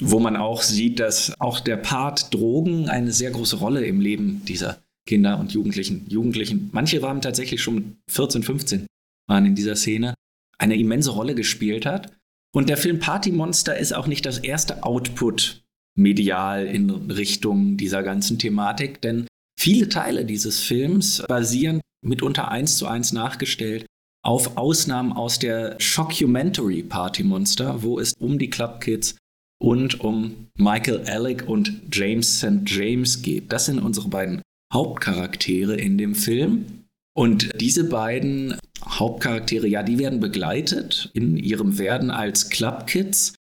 wo man auch sieht, dass auch der Part Drogen eine sehr große Rolle im Leben dieser Kinder und Jugendlichen, Jugendlichen, manche waren tatsächlich schon 14, 15, waren in dieser Szene, eine immense Rolle gespielt hat. Und der Film Party Monster ist auch nicht das erste Output medial in Richtung dieser ganzen Thematik, denn viele Teile dieses Films basieren mitunter eins zu eins nachgestellt auf Ausnahmen aus der Shockumentary Party Monster, wo es um die Club Kids und um Michael Alec und James St. James geht. Das sind unsere beiden Hauptcharaktere in dem Film. Und diese beiden Hauptcharaktere, ja, die werden begleitet in ihrem Werden als Club Kids.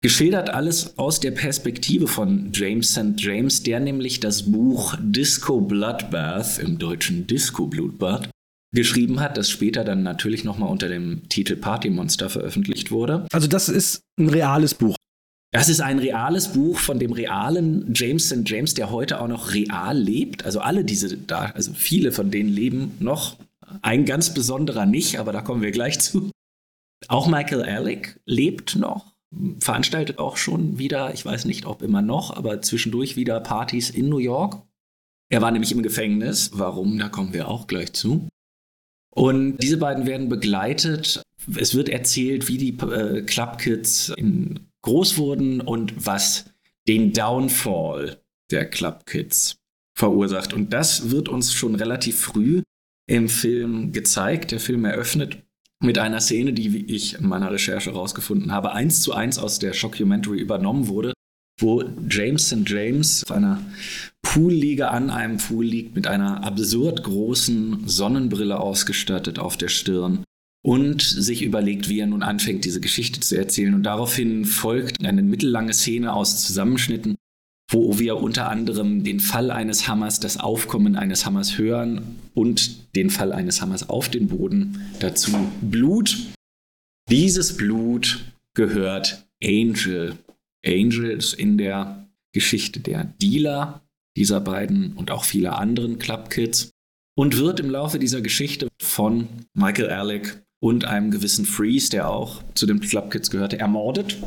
Geschildert alles aus der Perspektive von James St. James, der nämlich das Buch Disco Bloodbath, im deutschen Disco Blutbad, geschrieben hat, das später dann natürlich nochmal unter dem Titel Party Monster veröffentlicht wurde. Also das ist ein reales Buch. Das ist ein reales Buch von dem realen James St. James, der heute auch noch real lebt. Also alle diese da, also viele von denen leben noch. Ein ganz besonderer nicht, aber da kommen wir gleich zu. Auch Michael Alec lebt noch, veranstaltet auch schon wieder, ich weiß nicht, ob immer noch, aber zwischendurch wieder Partys in New York. Er war nämlich im Gefängnis. Warum? Da kommen wir auch gleich zu. Und diese beiden werden begleitet. Es wird erzählt, wie die äh, Club Kids groß wurden und was den Downfall der Club Kids verursacht. Und das wird uns schon relativ früh im Film gezeigt. Der Film eröffnet mit einer Szene, die ich in meiner Recherche herausgefunden habe, eins zu eins aus der Shockumentary übernommen wurde, wo James St. James auf einer Poolliege an einem Pool liegt mit einer absurd großen Sonnenbrille ausgestattet auf der Stirn und sich überlegt, wie er nun anfängt, diese Geschichte zu erzählen. Und daraufhin folgt eine mittellange Szene aus Zusammenschnitten, wo wir unter anderem den Fall eines Hammers, das Aufkommen eines Hammers hören und den Fall eines Hammers auf den Boden. Dazu Blut. Dieses Blut gehört Angel. Angel ist in der Geschichte der Dealer dieser beiden und auch vieler anderen Club Kids und wird im Laufe dieser Geschichte von Michael Alec und einem gewissen Freeze, der auch zu den Club Kids gehörte, ermordet.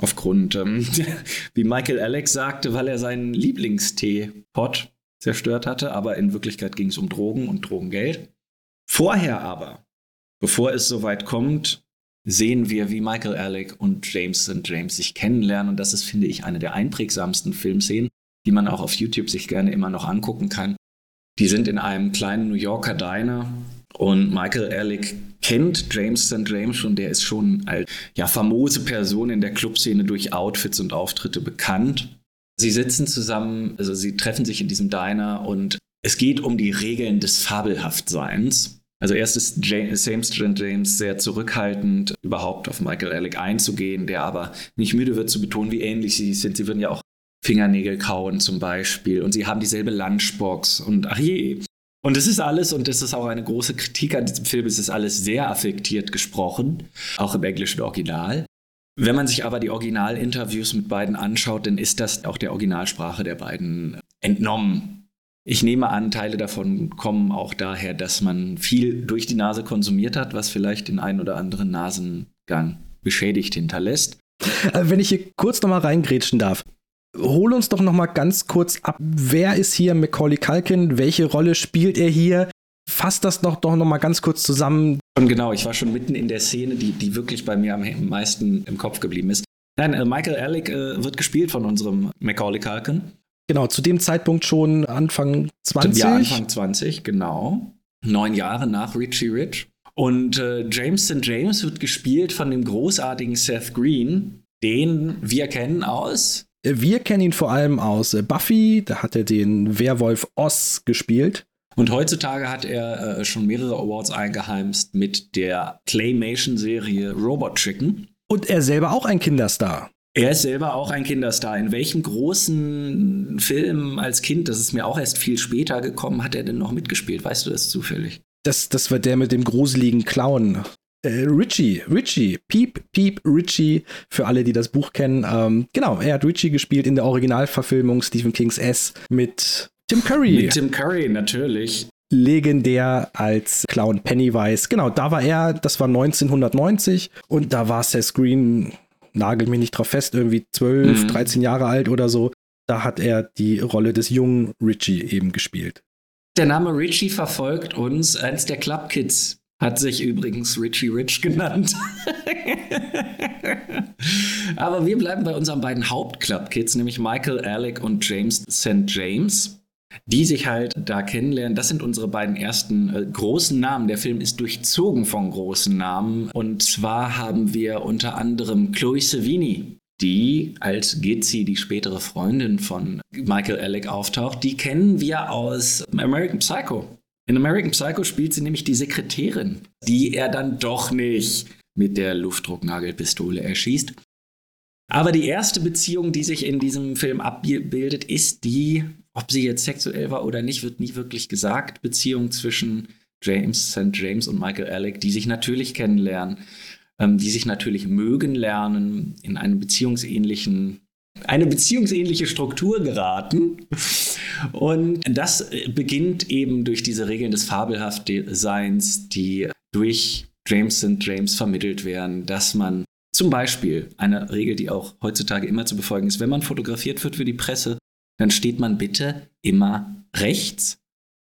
Aufgrund, ähm, wie Michael Alec sagte, weil er seinen Lieblingstee-Pot zerstört hatte, aber in Wirklichkeit ging es um Drogen und Drogengeld. Vorher aber, bevor es soweit kommt, sehen wir, wie Michael Alec und James St. James sich kennenlernen. Und das ist, finde ich, eine der einprägsamsten Filmszenen, die man auch auf YouTube sich gerne immer noch angucken kann. Die sind in einem kleinen New Yorker Diner und Michael Alec kennt James St. James schon, der ist schon als ja, famose Person in der Clubszene durch Outfits und Auftritte bekannt. Sie sitzen zusammen, also sie treffen sich in diesem Diner und es geht um die Regeln des Fabelhaftseins. Also erst ist James, St. James sehr zurückhaltend, überhaupt auf Michael Alec einzugehen, der aber nicht müde wird zu betonen, wie ähnlich sie sind. Sie würden ja auch Fingernägel kauen zum Beispiel. Und sie haben dieselbe Lunchbox und ach je. Und das ist alles, und das ist auch eine große Kritik an diesem Film, es ist alles sehr affektiert gesprochen, auch im englischen Original. Wenn man sich aber die Originalinterviews mit beiden anschaut, dann ist das auch der Originalsprache der beiden entnommen. Ich nehme an, Teile davon kommen auch daher, dass man viel durch die Nase konsumiert hat, was vielleicht den einen oder anderen Nasengang beschädigt hinterlässt. Äh, wenn ich hier kurz nochmal reingrätschen darf. Hol uns doch nochmal ganz kurz ab. Wer ist hier Macaulay Culkin? Welche Rolle spielt er hier? Fass das doch, doch nochmal ganz kurz zusammen. Und genau, ich war schon mitten in der Szene, die, die wirklich bei mir am meisten im Kopf geblieben ist. Nein, äh, Michael Alec äh, wird gespielt von unserem Macaulay Culkin. Genau, zu dem Zeitpunkt schon Anfang 20. Ja, Anfang 20, genau. Neun Jahre nach Richie Rich. Und äh, James St. James wird gespielt von dem großartigen Seth Green, den wir kennen aus. Wir kennen ihn vor allem aus äh, Buffy, da hat er den Werwolf Oz gespielt. Und heutzutage hat er äh, schon mehrere Awards eingeheimst mit der Claymation-Serie Robot Chicken. Und er selber auch ein Kinderstar. Er ist selber auch ein Kinderstar. In welchem großen Film als Kind, das ist mir auch erst viel später gekommen, hat er denn noch mitgespielt? Weißt du das zufällig? Das, das war der mit dem gruseligen Clown. Äh, Richie, Richie, Peep, Peep, Richie, für alle, die das Buch kennen. Ähm, genau, er hat Richie gespielt in der Originalverfilmung Stephen Kings S mit Tim Curry. Mit Tim Curry, natürlich. Legendär als Clown Pennywise. Genau, da war er, das war 1990 und da war Seth Green, nagel mich nicht drauf fest, irgendwie 12, mhm. 13 Jahre alt oder so. Da hat er die Rolle des jungen Richie eben gespielt. Der Name Richie verfolgt uns. Eins der Club Kids hat sich übrigens Richie Rich genannt. Aber wir bleiben bei unseren beiden Hauptclub Kids, nämlich Michael Alec und James St. James, die sich halt da kennenlernen. Das sind unsere beiden ersten äh, großen Namen. Der Film ist durchzogen von großen Namen. Und zwar haben wir unter anderem Chloe Savini, die als Gitzi, die spätere Freundin von Michael Alec auftaucht, die kennen wir aus American Psycho. In American Psycho spielt sie nämlich die Sekretärin, die er dann doch nicht mit der Luftdrucknagelpistole erschießt. Aber die erste Beziehung, die sich in diesem Film abbildet, ist die, ob sie jetzt sexuell war oder nicht, wird nie wirklich gesagt, Beziehung zwischen James St. James und Michael Alec, die sich natürlich kennenlernen ähm, die sich natürlich mögen lernen, in einem beziehungsähnlichen eine beziehungsähnliche Struktur geraten. Und das beginnt eben durch diese Regeln des Fabelhaftseins, die durch James St. James vermittelt werden, dass man zum Beispiel eine Regel, die auch heutzutage immer zu befolgen ist, wenn man fotografiert wird für die Presse, dann steht man bitte immer rechts,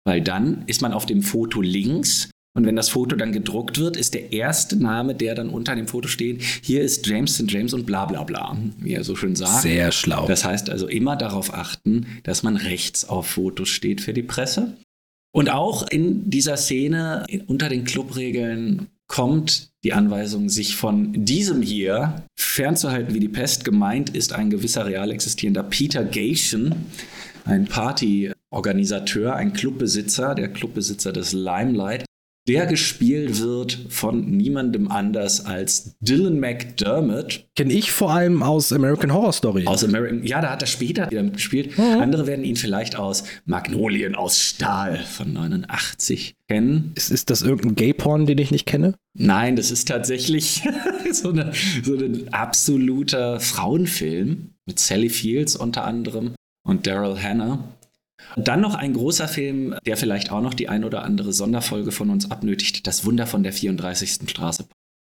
weil dann ist man auf dem Foto links und wenn das Foto dann gedruckt wird, ist der erste Name, der dann unter dem Foto steht, hier ist James St. James und bla bla bla, wie er so schön sagt. Sehr schlau. Das heißt also immer darauf achten, dass man rechts auf Fotos steht für die Presse. Und auch in dieser Szene unter den Clubregeln kommt die Anweisung, sich von diesem hier fernzuhalten wie die Pest. Gemeint ist ein gewisser real existierender Peter Gation, ein Partyorganisateur, ein Clubbesitzer, der Clubbesitzer des Limelight, der gespielt wird von niemandem anders als Dylan McDermott. Kenne ich vor allem aus American Horror Story. Aus American, ja, da hat er später wieder gespielt. Mhm. Andere werden ihn vielleicht aus Magnolien aus Stahl von 89 kennen. Ist, ist das irgendein Gay-Porn, den ich nicht kenne? Nein, das ist tatsächlich so, eine, so ein absoluter Frauenfilm mit Sally Fields unter anderem und Daryl Hannah. Dann noch ein großer Film, der vielleicht auch noch die ein oder andere Sonderfolge von uns abnötigt, Das Wunder von der 34. Straße.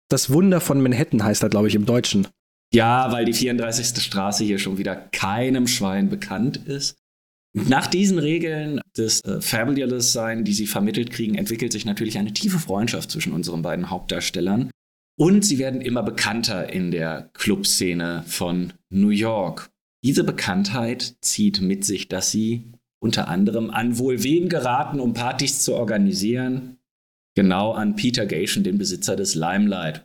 Das Wunder von Manhattan heißt er, glaube ich, im Deutschen. Ja, weil die 34. Straße hier schon wieder keinem Schwein bekannt ist. Nach diesen Regeln des äh, Fabulous Sein, die sie vermittelt kriegen, entwickelt sich natürlich eine tiefe Freundschaft zwischen unseren beiden Hauptdarstellern. Und sie werden immer bekannter in der Clubszene von New York. Diese Bekanntheit zieht mit sich, dass sie unter anderem an wohl wen geraten, um Partys zu organisieren? Genau an Peter Gation, den Besitzer des Limelight.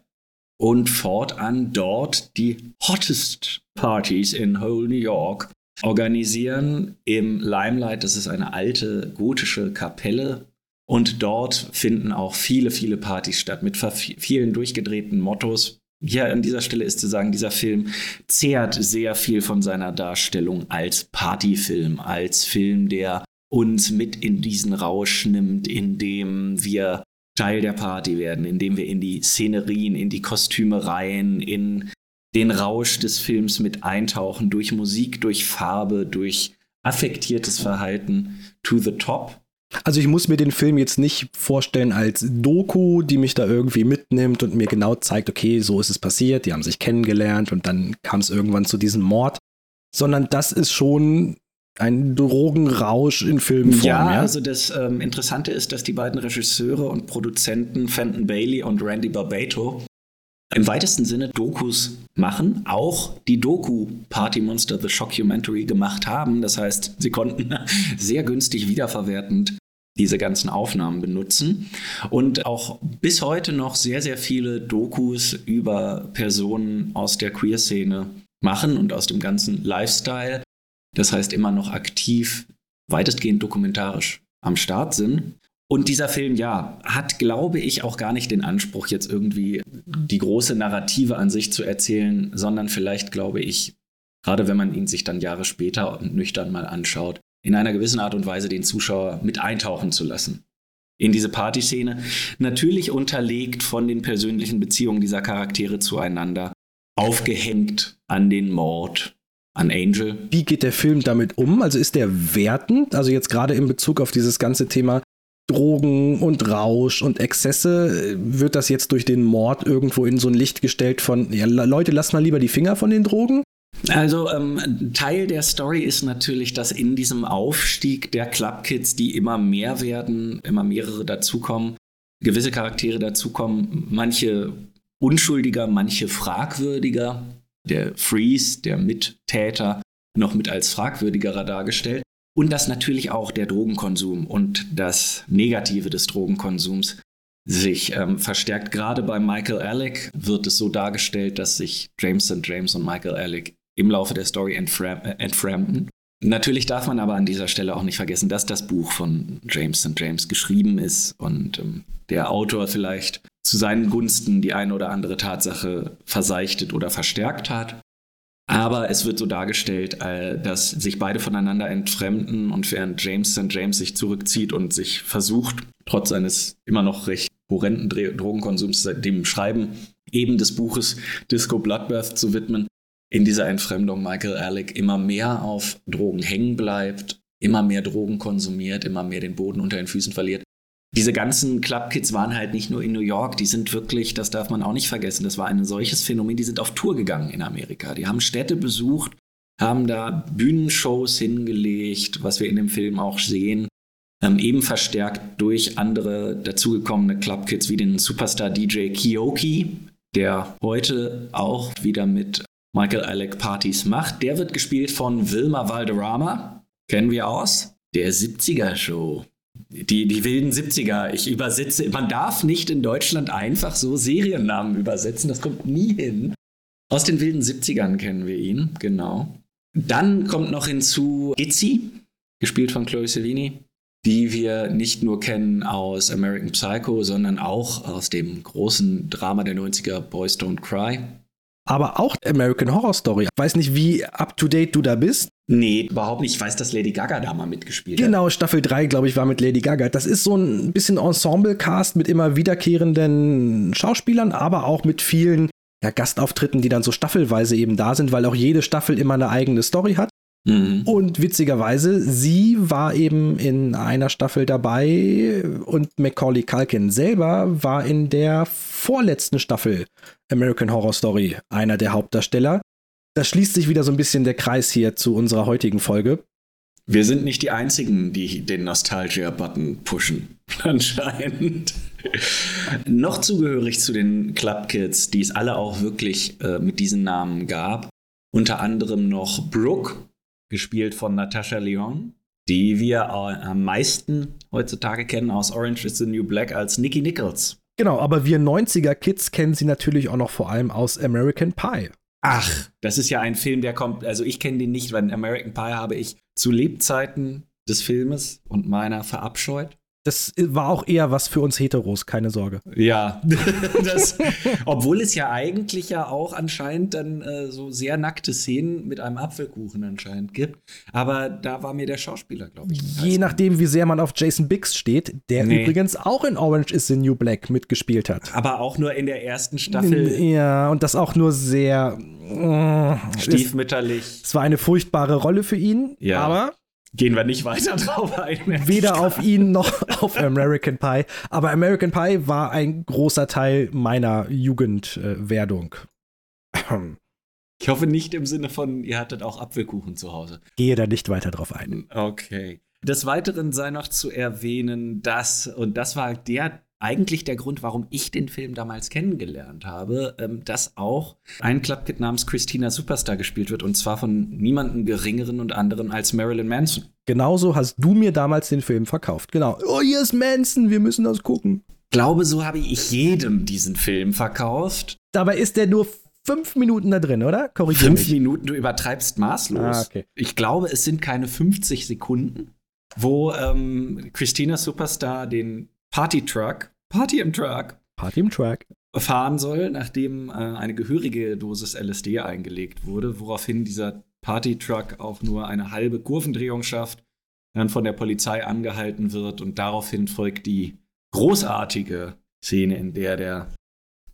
Und fortan dort die hottest Partys in whole New York organisieren im Limelight. Das ist eine alte gotische Kapelle. Und dort finden auch viele, viele Partys statt mit vielen durchgedrehten Mottos. Hier an dieser Stelle ist zu sagen, dieser Film zehrt sehr viel von seiner Darstellung als Partyfilm, als Film, der uns mit in diesen Rausch nimmt, in dem wir Teil der Party werden, indem wir in die Szenerien, in die Kostüme rein, in den Rausch des Films mit eintauchen, durch Musik, durch Farbe, durch affektiertes Verhalten to the top. Also ich muss mir den Film jetzt nicht vorstellen als Doku, die mich da irgendwie mitnimmt und mir genau zeigt, okay, so ist es passiert, die haben sich kennengelernt und dann kam es irgendwann zu diesem Mord, sondern das ist schon ein Drogenrausch in Filmform. Ja, ja? also das ähm, Interessante ist, dass die beiden Regisseure und Produzenten Fenton Bailey und Randy Barbato im weitesten Sinne Dokus machen, auch die Doku Party Monster The Shockumentary gemacht haben. Das heißt, sie konnten sehr günstig wiederverwertend diese ganzen Aufnahmen benutzen und auch bis heute noch sehr, sehr viele Dokus über Personen aus der Queer-Szene machen und aus dem ganzen Lifestyle. Das heißt, immer noch aktiv, weitestgehend dokumentarisch am Start sind. Und dieser Film, ja, hat, glaube ich, auch gar nicht den Anspruch, jetzt irgendwie die große Narrative an sich zu erzählen, sondern vielleicht, glaube ich, gerade wenn man ihn sich dann Jahre später und nüchtern mal anschaut, in einer gewissen Art und Weise den Zuschauer mit eintauchen zu lassen. In diese Partyszene, natürlich unterlegt von den persönlichen Beziehungen dieser Charaktere zueinander, aufgehängt an den Mord an Angel. Wie geht der Film damit um? Also ist der wertend? Also jetzt gerade in Bezug auf dieses ganze Thema Drogen und Rausch und Exzesse, wird das jetzt durch den Mord irgendwo in so ein Licht gestellt von, ja, Leute, lasst mal lieber die Finger von den Drogen? Also ähm, Teil der Story ist natürlich, dass in diesem Aufstieg der Club Kids, die immer mehr werden, immer mehrere dazukommen, gewisse Charaktere dazukommen, manche unschuldiger, manche fragwürdiger. Der Freeze, der Mittäter, noch mit als fragwürdigerer dargestellt. Und dass natürlich auch der Drogenkonsum und das Negative des Drogenkonsums sich ähm, verstärkt. Gerade bei Michael Alec wird es so dargestellt, dass sich James St. James und Michael Alec im Laufe der Story äh, entfremden. Natürlich darf man aber an dieser Stelle auch nicht vergessen, dass das Buch von James St. James geschrieben ist und ähm, der Autor vielleicht zu seinen Gunsten die eine oder andere Tatsache verseichtet oder verstärkt hat. Aber es wird so dargestellt, äh, dass sich beide voneinander entfremden und während James St. James sich zurückzieht und sich versucht, trotz seines immer noch recht horrenden Drogenkonsums, dem Schreiben eben des Buches Disco Bloodbath zu widmen, in dieser Entfremdung Michael Alec immer mehr auf Drogen hängen bleibt, immer mehr Drogen konsumiert, immer mehr den Boden unter den Füßen verliert. Diese ganzen Clubkids waren halt nicht nur in New York, die sind wirklich, das darf man auch nicht vergessen, das war ein solches Phänomen, die sind auf Tour gegangen in Amerika. Die haben Städte besucht, haben da Bühnenshows hingelegt, was wir in dem Film auch sehen, ähm, eben verstärkt durch andere dazugekommene Clubkids wie den Superstar DJ Kioki, der heute auch wieder mit Michael Alec Partys macht. Der wird gespielt von Wilma Valderrama. Kennen wir aus? Der 70er Show. Die, die wilden 70er. Ich übersetze. Man darf nicht in Deutschland einfach so Seriennamen übersetzen. Das kommt nie hin. Aus den wilden 70ern kennen wir ihn, genau. Dann kommt noch hinzu Itzy, gespielt von Chloe Sevigny, die wir nicht nur kennen aus American Psycho, sondern auch aus dem großen Drama der 90er Boys Don't Cry aber auch American Horror Story. Ich weiß nicht, wie up to date du da bist. Nee, überhaupt nicht. Ich weiß, dass Lady Gaga da mal mitgespielt hat. Genau, Staffel 3, glaube ich, war mit Lady Gaga. Das ist so ein bisschen Ensemble-Cast mit immer wiederkehrenden Schauspielern, aber auch mit vielen ja, Gastauftritten, die dann so staffelweise eben da sind, weil auch jede Staffel immer eine eigene Story hat. Mhm. Und witzigerweise, sie war eben in einer Staffel dabei und Macaulay Culkin selber war in der vorletzten Staffel American Horror Story einer der Hauptdarsteller. Da schließt sich wieder so ein bisschen der Kreis hier zu unserer heutigen Folge. Wir sind nicht die Einzigen, die den Nostalgia-Button pushen, anscheinend. Noch zugehörig zu den Club Kids, die es alle auch wirklich äh, mit diesen Namen gab. Unter anderem noch Brooke, gespielt von Natasha Lyon, die wir äh, am meisten heutzutage kennen aus Orange is the New Black als Nikki Nichols. Genau, aber wir 90er-Kids kennen sie natürlich auch noch vor allem aus American Pie. Ach, das ist ja ein Film, der kommt, also ich kenne den nicht, weil American Pie habe ich zu Lebzeiten des Filmes und meiner verabscheut. Das war auch eher was für uns Heteros, keine Sorge. Ja, das, obwohl es ja eigentlich ja auch anscheinend dann äh, so sehr nackte Szenen mit einem Apfelkuchen anscheinend gibt. Aber da war mir der Schauspieler, glaube ich. Je nachdem, wie sehr man auf Jason Biggs steht, der Nee. übrigens auch in Orange is the New Black mitgespielt hat. Aber auch nur in der ersten Staffel Ja, und das auch nur sehr. äh, Es, stiefmütterlich. es war eine furchtbare Rolle für ihn, Ja. aber Gehen wir nicht weiter drauf ein. weder auf ihn noch auf American Pie. Aber American Pie war ein großer Teil meiner Jugendwerdung. Ich hoffe nicht im Sinne von, ihr hattet auch Apfelkuchen zu Hause. Gehe da nicht weiter drauf ein. Okay. Des Weiteren sei noch zu erwähnen, dass, und das war der eigentlich der Grund, warum ich den Film damals kennengelernt habe, ähm, dass auch ein Clubkid namens Christina Superstar gespielt wird und zwar von niemandem geringeren und anderen als Marilyn Manson. Genauso hast du mir damals den Film verkauft. Genau. Oh, hier ist Manson, wir müssen das gucken. Glaube, so habe ich jedem diesen Film verkauft. Dabei ist der nur fünf Minuten da drin, oder? Korrigier Fünf mich. Minuten, du übertreibst maßlos. Ah, okay. Ich glaube, es sind keine 50 Sekunden, wo ähm, Christina Superstar den Party-Truck, Party im Truck, Party im Track. fahren soll, nachdem äh, eine gehörige Dosis LSD eingelegt wurde, woraufhin dieser Party-Truck auch nur eine halbe Kurvendrehung schafft, dann von der Polizei angehalten wird und daraufhin folgt die großartige Szene, in der der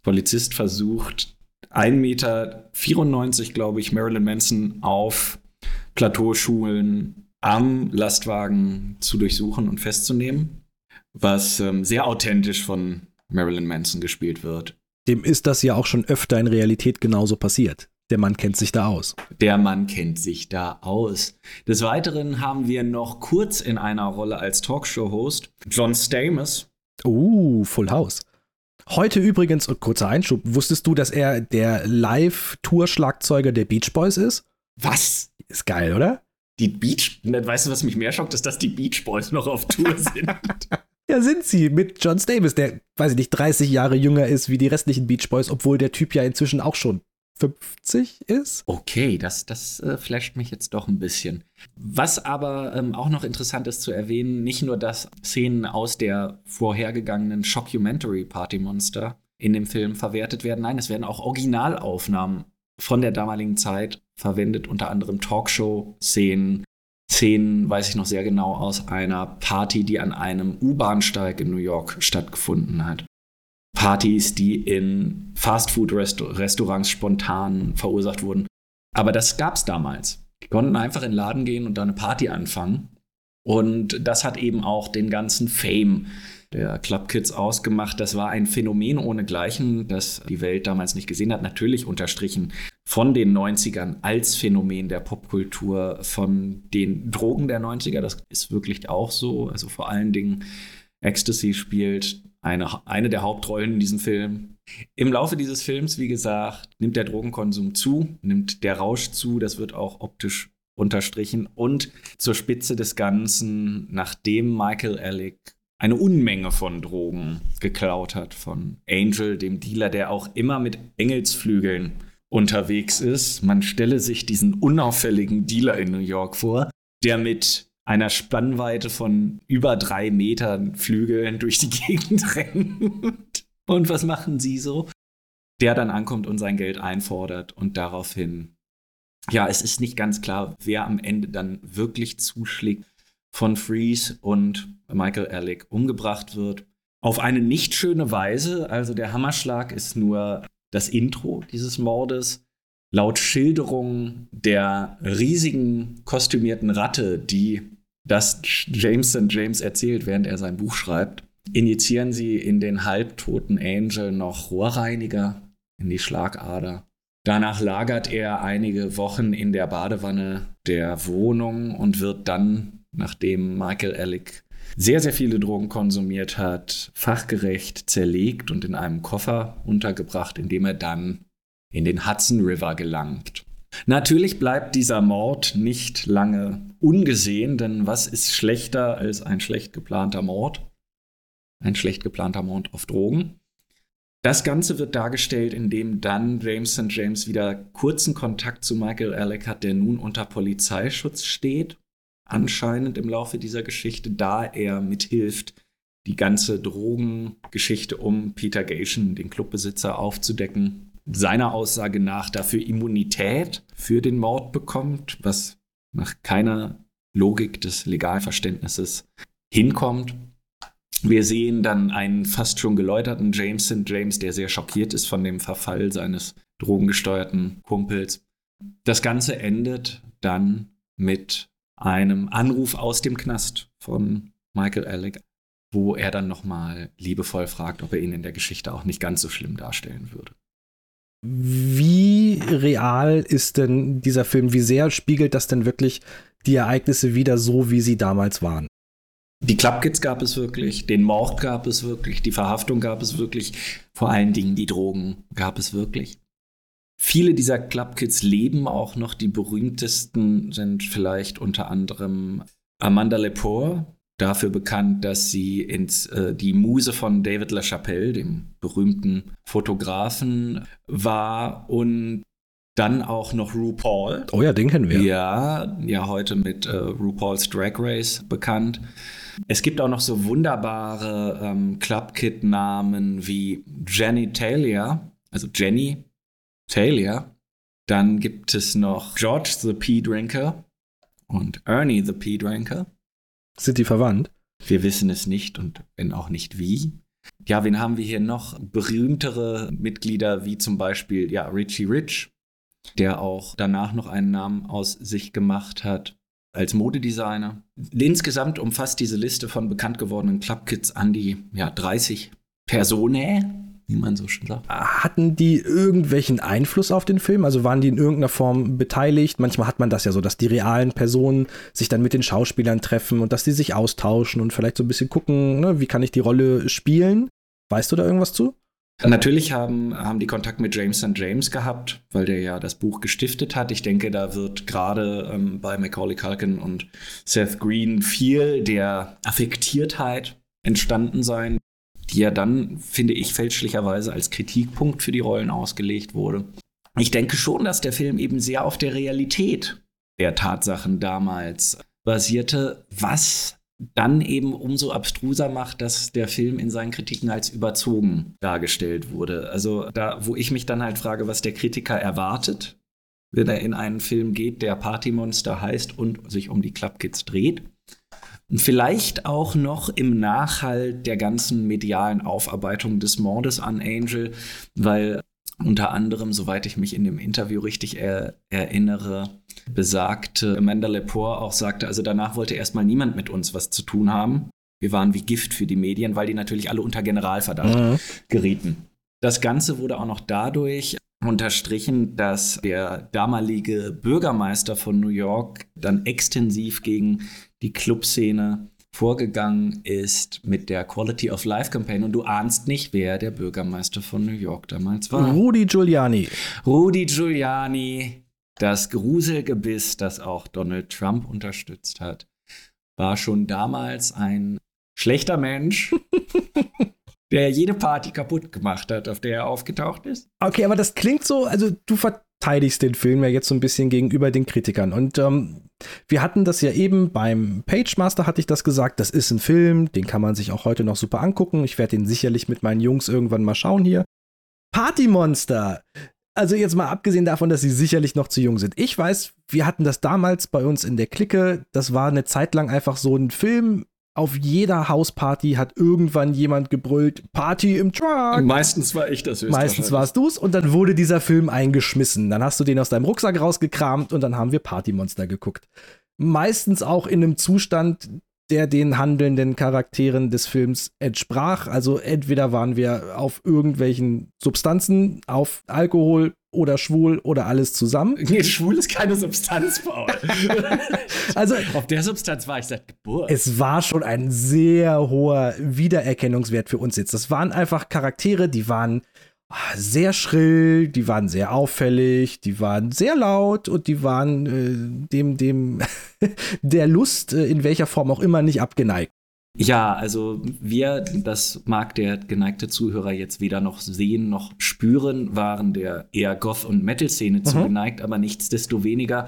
Polizist versucht, 1,94 Meter, glaube ich, Marilyn Manson auf Plateauschulen am Lastwagen zu durchsuchen und festzunehmen, was ähm, sehr authentisch von Marilyn Manson gespielt wird. Dem ist das ja auch schon öfter in Realität genauso passiert. Der Mann kennt sich da aus. Der Mann kennt sich da aus. Des Weiteren haben wir noch kurz in einer Rolle als Talkshow-Host John Stamos. Uh, Full House. Heute übrigens, kurzer Einschub, wusstest du, dass er der Live-Tour-Schlagzeuger der Beach Boys ist? Was? Ist geil, oder? Die Beach, weißt du, was mich mehr schockt, ist, dass die Beach Boys noch auf Tour sind. Ja, sind sie mit John Stamos, der, weiß ich nicht, 30 Jahre jünger ist wie die restlichen Beach Boys, obwohl der Typ ja inzwischen auch schon 50 ist. Okay, das, das äh, flasht mich jetzt doch ein bisschen. Was aber ähm, auch noch interessant ist zu erwähnen, nicht nur, dass Szenen aus der vorhergegangenen Shockumentary Party Monster in dem Film verwertet werden, nein, es werden auch Originalaufnahmen von der damaligen Zeit verwendet, unter anderem Talkshow-Szenen. Szenen, weiß ich noch sehr genau, aus einer Party, die an einem U-Bahnsteig in New York stattgefunden hat. Partys, die in Fastfood-Restaurants spontan verursacht wurden. Aber das gab es damals. Die konnten einfach in den Laden gehen und da eine Party anfangen. Und das hat eben auch den ganzen Fame der Club Kids ausgemacht. Das war ein Phänomen ohnegleichen, das die Welt damals nicht gesehen hat. Natürlich unterstrichen von den 90ern als Phänomen der Popkultur, von den Drogen der 90er. Das ist wirklich auch so. Also vor allen Dingen Ecstasy spielt eine, eine der Hauptrollen in diesem Film. Im Laufe dieses Films, wie gesagt, nimmt der Drogenkonsum zu, nimmt der Rausch zu, das wird auch optisch unterstrichen. Und zur Spitze des Ganzen, nachdem Michael Alec eine Unmenge von Drogen geklaut hat von Angel, dem Dealer, der auch immer mit Engelsflügeln unterwegs ist. Man stelle sich diesen unauffälligen Dealer in New York vor, der mit einer Spannweite von über drei Metern Flügeln durch die Gegend rennt. Und was machen sie so? Der dann ankommt und sein Geld einfordert und daraufhin, ja, es ist nicht ganz klar, wer am Ende dann wirklich zuschlägt, von Freeze und Michael Alec umgebracht wird. Auf eine nicht schöne Weise. Also der Hammerschlag ist nur das Intro dieses Mordes. Laut Schilderung der riesigen kostümierten Ratte, die das James St. James erzählt, während er sein Buch schreibt, injizieren sie in den halbtoten Angel noch Rohrreiniger in die Schlagader. Danach lagert er einige Wochen in der Badewanne der Wohnung und wird dann, nachdem Michael Alec sehr, sehr viele Drogen konsumiert hat, fachgerecht zerlegt und in einem Koffer untergebracht, in dem er dann in den Hudson River gelangt. Natürlich bleibt dieser Mord nicht lange ungesehen, denn was ist schlechter als ein schlecht geplanter Mord? Ein schlecht geplanter Mord auf Drogen. Das Ganze wird dargestellt, indem dann James St. James wieder kurzen Kontakt zu Michael Alec hat, der nun unter Polizeischutz steht, anscheinend im Laufe dieser Geschichte, da er mithilft, die ganze Drogengeschichte um Peter Gation, den Clubbesitzer, aufzudecken. Seiner Aussage nach dafür Immunität für den Mord bekommt, was nach keiner Logik des Legalverständnisses hinkommt. Wir sehen dann einen fast schon geläuterten James St. James, der sehr schockiert ist von dem Verfall seines drogengesteuerten Kumpels. Das Ganze endet dann mit einem Anruf aus dem Knast von Michael Alec, wo er dann nochmal liebevoll fragt, ob er ihn in der Geschichte auch nicht ganz so schlimm darstellen würde. Wie real ist denn dieser Film? Wie sehr spiegelt das denn wirklich die Ereignisse wieder so, wie sie damals waren? Die Clubkids gab es wirklich, den Mord gab es wirklich, die Verhaftung gab es wirklich, vor allen Dingen die Drogen gab es wirklich. Viele dieser Clubkids leben auch noch. Die berühmtesten sind vielleicht unter anderem Amanda Lepore, dafür bekannt, dass sie ins, äh, die Muse von David LaChapelle, dem berühmten Fotografen, war und dann auch noch RuPaul. Oh ja, den kennen wir. Ja, ja heute mit äh, RuPaul's Drag Race bekannt. Es gibt auch noch so wunderbare ähm, Clubkid-Namen wie Jenny Taylor, also Jenny Taylor. Dann gibt es noch George the Pea Drinker und Ernie the Pea Drinker. Sind die verwandt? Wir wissen es nicht und wenn auch nicht wie. Ja, wen haben wir hier noch? Berühmtere Mitglieder wie zum Beispiel ja, Richie Rich, der auch danach noch einen Namen aus sich gemacht hat als Modedesigner. Insgesamt umfasst diese Liste von bekannt gewordenen Clubkids an die ja, 30 Personen, wie man so schön sagt. Hatten die irgendwelchen Einfluss auf den Film? Also waren die in irgendeiner Form beteiligt? Manchmal hat man das ja so, dass die realen Personen sich dann mit den Schauspielern treffen und dass die sich austauschen und vielleicht so ein bisschen gucken, ne, wie kann ich die Rolle spielen? Weißt du da irgendwas zu? Natürlich haben, haben die Kontakt mit James St. James gehabt, weil der ja das Buch gestiftet hat. Ich denke, da wird gerade ähm, bei Macaulay Culkin und Seth Green viel der Affektiertheit entstanden sein, die ja dann, finde ich, fälschlicherweise als Kritikpunkt für die Rollen ausgelegt wurde. Ich denke schon, dass der Film eben sehr auf der Realität der Tatsachen damals basierte, was dann eben umso abstruser macht, dass der Film in seinen Kritiken als überzogen dargestellt wurde. Also da, wo ich mich dann halt frage, was der Kritiker erwartet, wenn er in einen Film geht, der Partymonster heißt und sich um die Clubkids dreht. Und vielleicht auch noch im Nachhalt der ganzen medialen Aufarbeitung des Mordes an Angel, weil unter anderem, soweit ich mich in dem Interview richtig er erinnere, besagte Amanda Lepore auch sagte, also danach wollte erstmal niemand mit uns was zu tun haben. Wir waren wie Gift für die Medien, weil die natürlich alle unter Generalverdacht mhm. gerieten. Das Ganze wurde auch noch dadurch unterstrichen, dass der damalige Bürgermeister von New York dann extensiv gegen die Clubszene vorgegangen ist mit der Quality of Life Campaign und du ahnst nicht, wer der Bürgermeister von New York damals war. Rudy Giuliani. Rudy Giuliani, das Gruselgebiss, das auch Donald Trump unterstützt hat, war schon damals ein schlechter Mensch, der jede Party kaputt gemacht hat, auf der er aufgetaucht ist. Okay, aber das klingt so, also du verteidigst den Film ja jetzt so ein bisschen gegenüber den Kritikern und ähm, wir hatten das ja eben beim Pagemaster, hatte ich das gesagt. Das ist ein Film, den kann man sich auch heute noch super angucken. Ich werde den sicherlich mit meinen Jungs irgendwann mal schauen hier. Partymonster. Also jetzt mal abgesehen davon, dass sie sicherlich noch zu jung sind. Ich weiß, wir hatten das damals bei uns in der Clique. Das war eine Zeit lang einfach so ein Film. Auf jeder Hausparty hat irgendwann jemand gebrüllt, Party im Truck. Meistens war ich das Meistens warst du's und dann wurde dieser Film eingeschmissen. Dann hast du den aus deinem Rucksack rausgekramt und dann haben wir Partymonster geguckt. Meistens auch in einem Zustand, der den handelnden Charakteren des Films entsprach. Also entweder waren wir auf irgendwelchen Substanzen, auf Alkohol oder schwul oder alles zusammen. Nee, schwul ist keine Substanz, Paul. also auf der Substanz war ich seit Geburt. Es war schon ein sehr hoher Wiedererkennungswert für uns jetzt. Das waren einfach Charaktere, die waren Ah, sehr schrill, die waren sehr auffällig, die waren sehr laut und die waren äh, dem, dem der Lust äh, in welcher Form auch immer nicht abgeneigt. Ja, also wir, das mag der geneigte Zuhörer jetzt weder noch sehen noch spüren, waren der eher Goth- und Metal-Szene mhm. zugeneigt, aber nichtsdestoweniger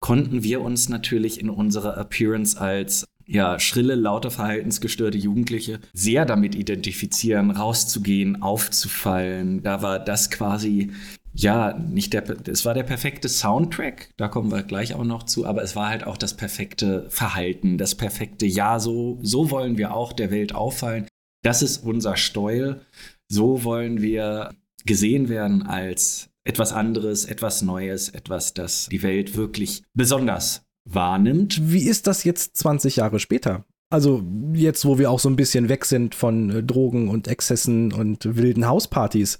konnten wir uns natürlich in unserer Appearance als ja, schrille, laute, verhaltensgestörte Jugendliche sehr damit identifizieren, rauszugehen, aufzufallen. Da war das quasi, ja, nicht der, es war der perfekte Soundtrack, da kommen wir gleich auch noch zu, aber es war halt auch das perfekte Verhalten, das perfekte, ja, so, so wollen wir auch der Welt auffallen. Das ist unser Steuel. So wollen wir gesehen werden als etwas anderes, etwas Neues, etwas, das die Welt wirklich besonders wahrnimmt. Wie ist das jetzt 20 Jahre später? Also jetzt, wo wir auch so ein bisschen weg sind von äh, Drogen und Exzessen und wilden Hauspartys.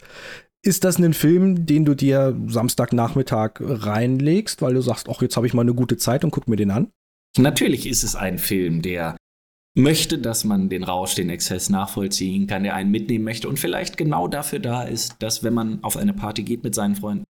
Ist das ein Film, den du dir Samstagnachmittag reinlegst, weil du sagst, ach, jetzt habe ich mal eine gute Zeit und guck mir den an? Natürlich ist es ein Film, der möchte, dass man den Rausch, den Exzess nachvollziehen kann, der einen mitnehmen möchte und vielleicht genau dafür da ist, dass wenn man auf eine Party geht mit seinen Freunden,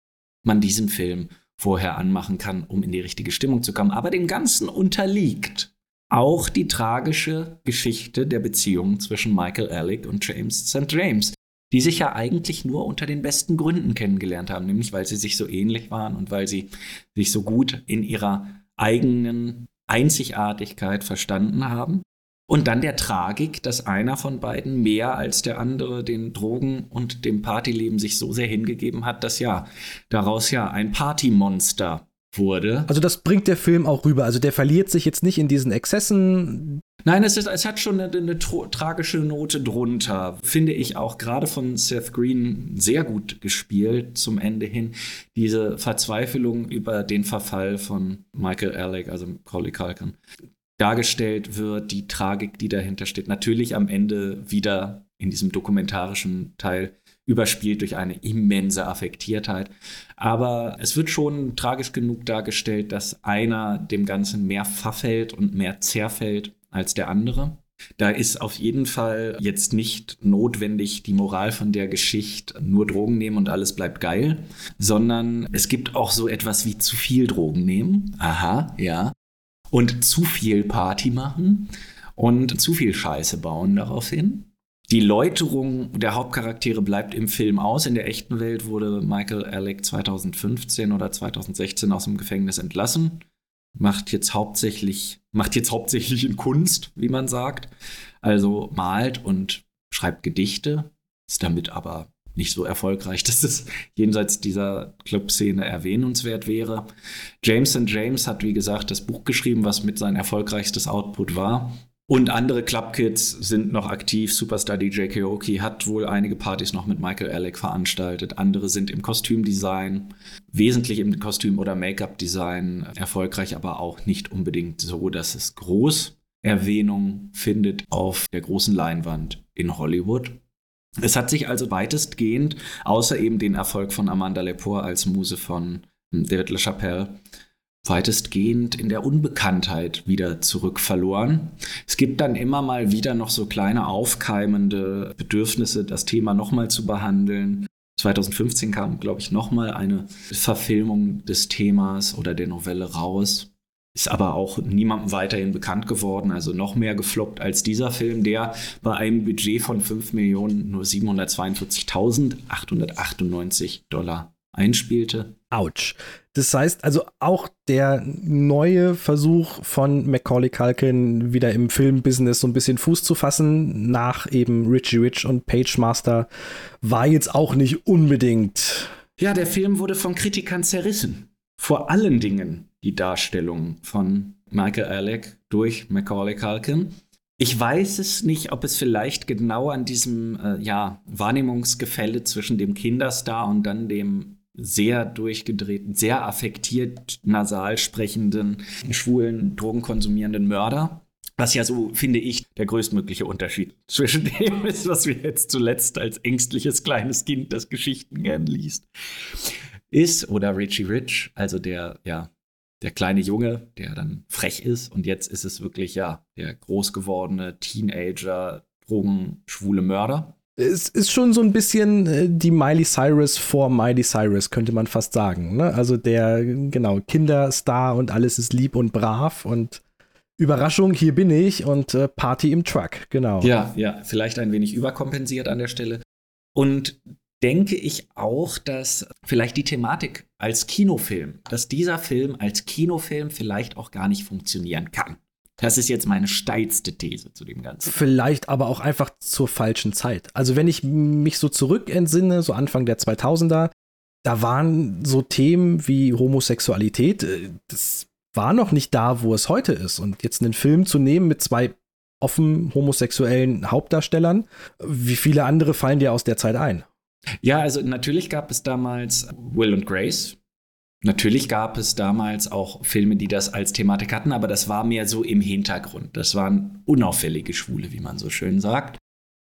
man diesen Film vorher anmachen kann, um in die richtige Stimmung zu kommen. Aber dem Ganzen unterliegt auch die tragische Geschichte der Beziehung zwischen Michael Alec und James St. James, die sich ja eigentlich nur unter den besten Gründen kennengelernt haben, nämlich weil sie sich so ähnlich waren und weil sie sich so gut in ihrer eigenen Einzigartigkeit verstanden haben. Und dann der Tragik, dass einer von beiden mehr als der andere den Drogen und dem Partyleben sich so sehr hingegeben hat, dass ja daraus ja ein Partymonster wurde. Also das bringt der Film auch rüber. Also der verliert sich jetzt nicht in diesen Exzessen. Nein, es, ist, es hat schon eine, eine tragische Note drunter. Finde ich auch gerade von Seth Green sehr gut gespielt zum Ende hin. Diese Verzweiflung über den Verfall von Michael Alec, also Collie Culkin dargestellt wird, die Tragik, die dahinter steht. Natürlich am Ende wieder in diesem dokumentarischen Teil überspielt durch eine immense Affektiertheit. Aber es wird schon tragisch genug dargestellt, dass einer dem Ganzen mehr verfällt und mehr zerfällt als der andere. Da ist auf jeden Fall jetzt nicht notwendig die Moral von der Geschichte, nur Drogen nehmen und alles bleibt geil, sondern es gibt auch so etwas wie zu viel Drogen nehmen. Aha, ja und zu viel Party machen und zu viel Scheiße bauen daraufhin. Die Läuterung der Hauptcharaktere bleibt im Film aus. In der echten Welt wurde Michael Alec 2015 oder 2016 aus dem Gefängnis entlassen. Macht jetzt hauptsächlich, macht jetzt hauptsächlich in Kunst, wie man sagt. Also malt und schreibt Gedichte, ist damit aber nicht so erfolgreich, dass es jenseits dieser Clubszene erwähnenswert wäre. James James hat, wie gesagt, das Buch geschrieben, was mit sein erfolgreichstes Output war. Und andere Clubkids sind noch aktiv. Superstar DJ Keoki hat wohl einige Partys noch mit Michael Alec veranstaltet. Andere sind im Kostümdesign, wesentlich im Kostüm- oder Make-up-Design erfolgreich, aber auch nicht unbedingt so, dass es groß Erwähnung findet auf der großen Leinwand in Hollywood. Es hat sich also weitestgehend, außer eben den Erfolg von Amanda Lepore als Muse von hm, David LaChapelle, weitestgehend in der Unbekanntheit wieder zurückverloren. Es gibt dann immer mal wieder noch so kleine aufkeimende Bedürfnisse, das Thema nochmal zu behandeln. 2015 kam, glaube ich, nochmal eine Verfilmung des Themas oder der Novelle raus. Ist aber auch niemandem weiterhin bekannt geworden, also noch mehr gefloppt als dieser Film, der bei einem Budget von 5 Millionen nur 742.898 Dollar einspielte. Autsch. Das heißt also auch der neue Versuch von Macaulay Culkin wieder im Filmbusiness so ein bisschen Fuß zu fassen nach eben Richie Rich und Page Master war jetzt auch nicht unbedingt. Ja, der Film wurde von Kritikern zerrissen. Vor allen Dingen die Darstellung von Michael Alec durch Macaulay Culkin. Ich weiß es nicht, ob es vielleicht genau an diesem äh, ja, Wahrnehmungsgefälle zwischen dem Kinderstar und dann dem sehr durchgedrehten, sehr affektiert nasal sprechenden, schwulen, drogenkonsumierenden Mörder. Was ja so, finde ich, der größtmögliche Unterschied zwischen dem ist, was wir jetzt zuletzt als ängstliches kleines Kind, das Geschichten gern liest, ist, oder Richie Rich, also der, ja, der kleine Junge, der dann frech ist. Und jetzt ist es wirklich, ja, der groß gewordene Teenager, drogenschwule Mörder. Es ist schon so ein bisschen äh, die Miley Cyrus vor Miley Cyrus, könnte man fast sagen. Ne? Also der, genau, Kinderstar und alles ist lieb und brav und Überraschung, hier bin ich und äh, Party im Truck, genau. Ja, ja, vielleicht ein wenig überkompensiert an der Stelle. Und denke ich auch, dass vielleicht die Thematik als Kinofilm, dass dieser Film als Kinofilm vielleicht auch gar nicht funktionieren kann. Das ist jetzt meine steilste These zu dem Ganzen. Vielleicht aber auch einfach zur falschen Zeit. Also wenn ich mich so zurückentsinne, so Anfang der 2000er, da waren so Themen wie Homosexualität, äh, das war noch nicht da, wo es heute ist. Und jetzt einen Film zu nehmen mit zwei offen homosexuellen Hauptdarstellern, wie viele andere fallen dir aus der Zeit ein? Ja, also natürlich gab es damals Will und Grace. Natürlich gab es damals auch Filme, die das als Thematik hatten, aber das war mehr so im Hintergrund. Das waren unauffällige Schwule, wie man so schön sagt.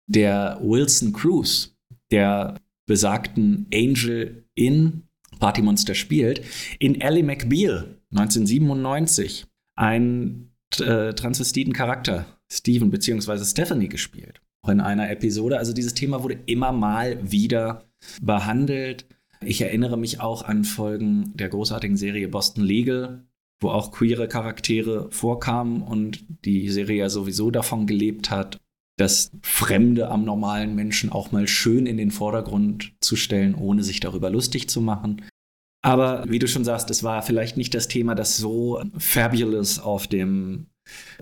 Der Wilson Cruz, der besagten Angel in Party Monster spielt, in Ellie McBeal 1997 ein äh, transvestiten Charakter, Steven bzw. Stephanie gespielt. Auch in einer Episode. Also dieses Thema wurde immer mal wieder behandelt. Ich erinnere mich auch an Folgen der großartigen Serie Boston Legal, wo auch queere Charaktere vorkamen und die Serie ja sowieso davon gelebt hat, das Fremde am normalen Menschen auch mal schön in den Vordergrund zu stellen, ohne sich darüber lustig zu machen. Aber wie du schon sagst, es war vielleicht nicht das Thema, das so fabulous auf dem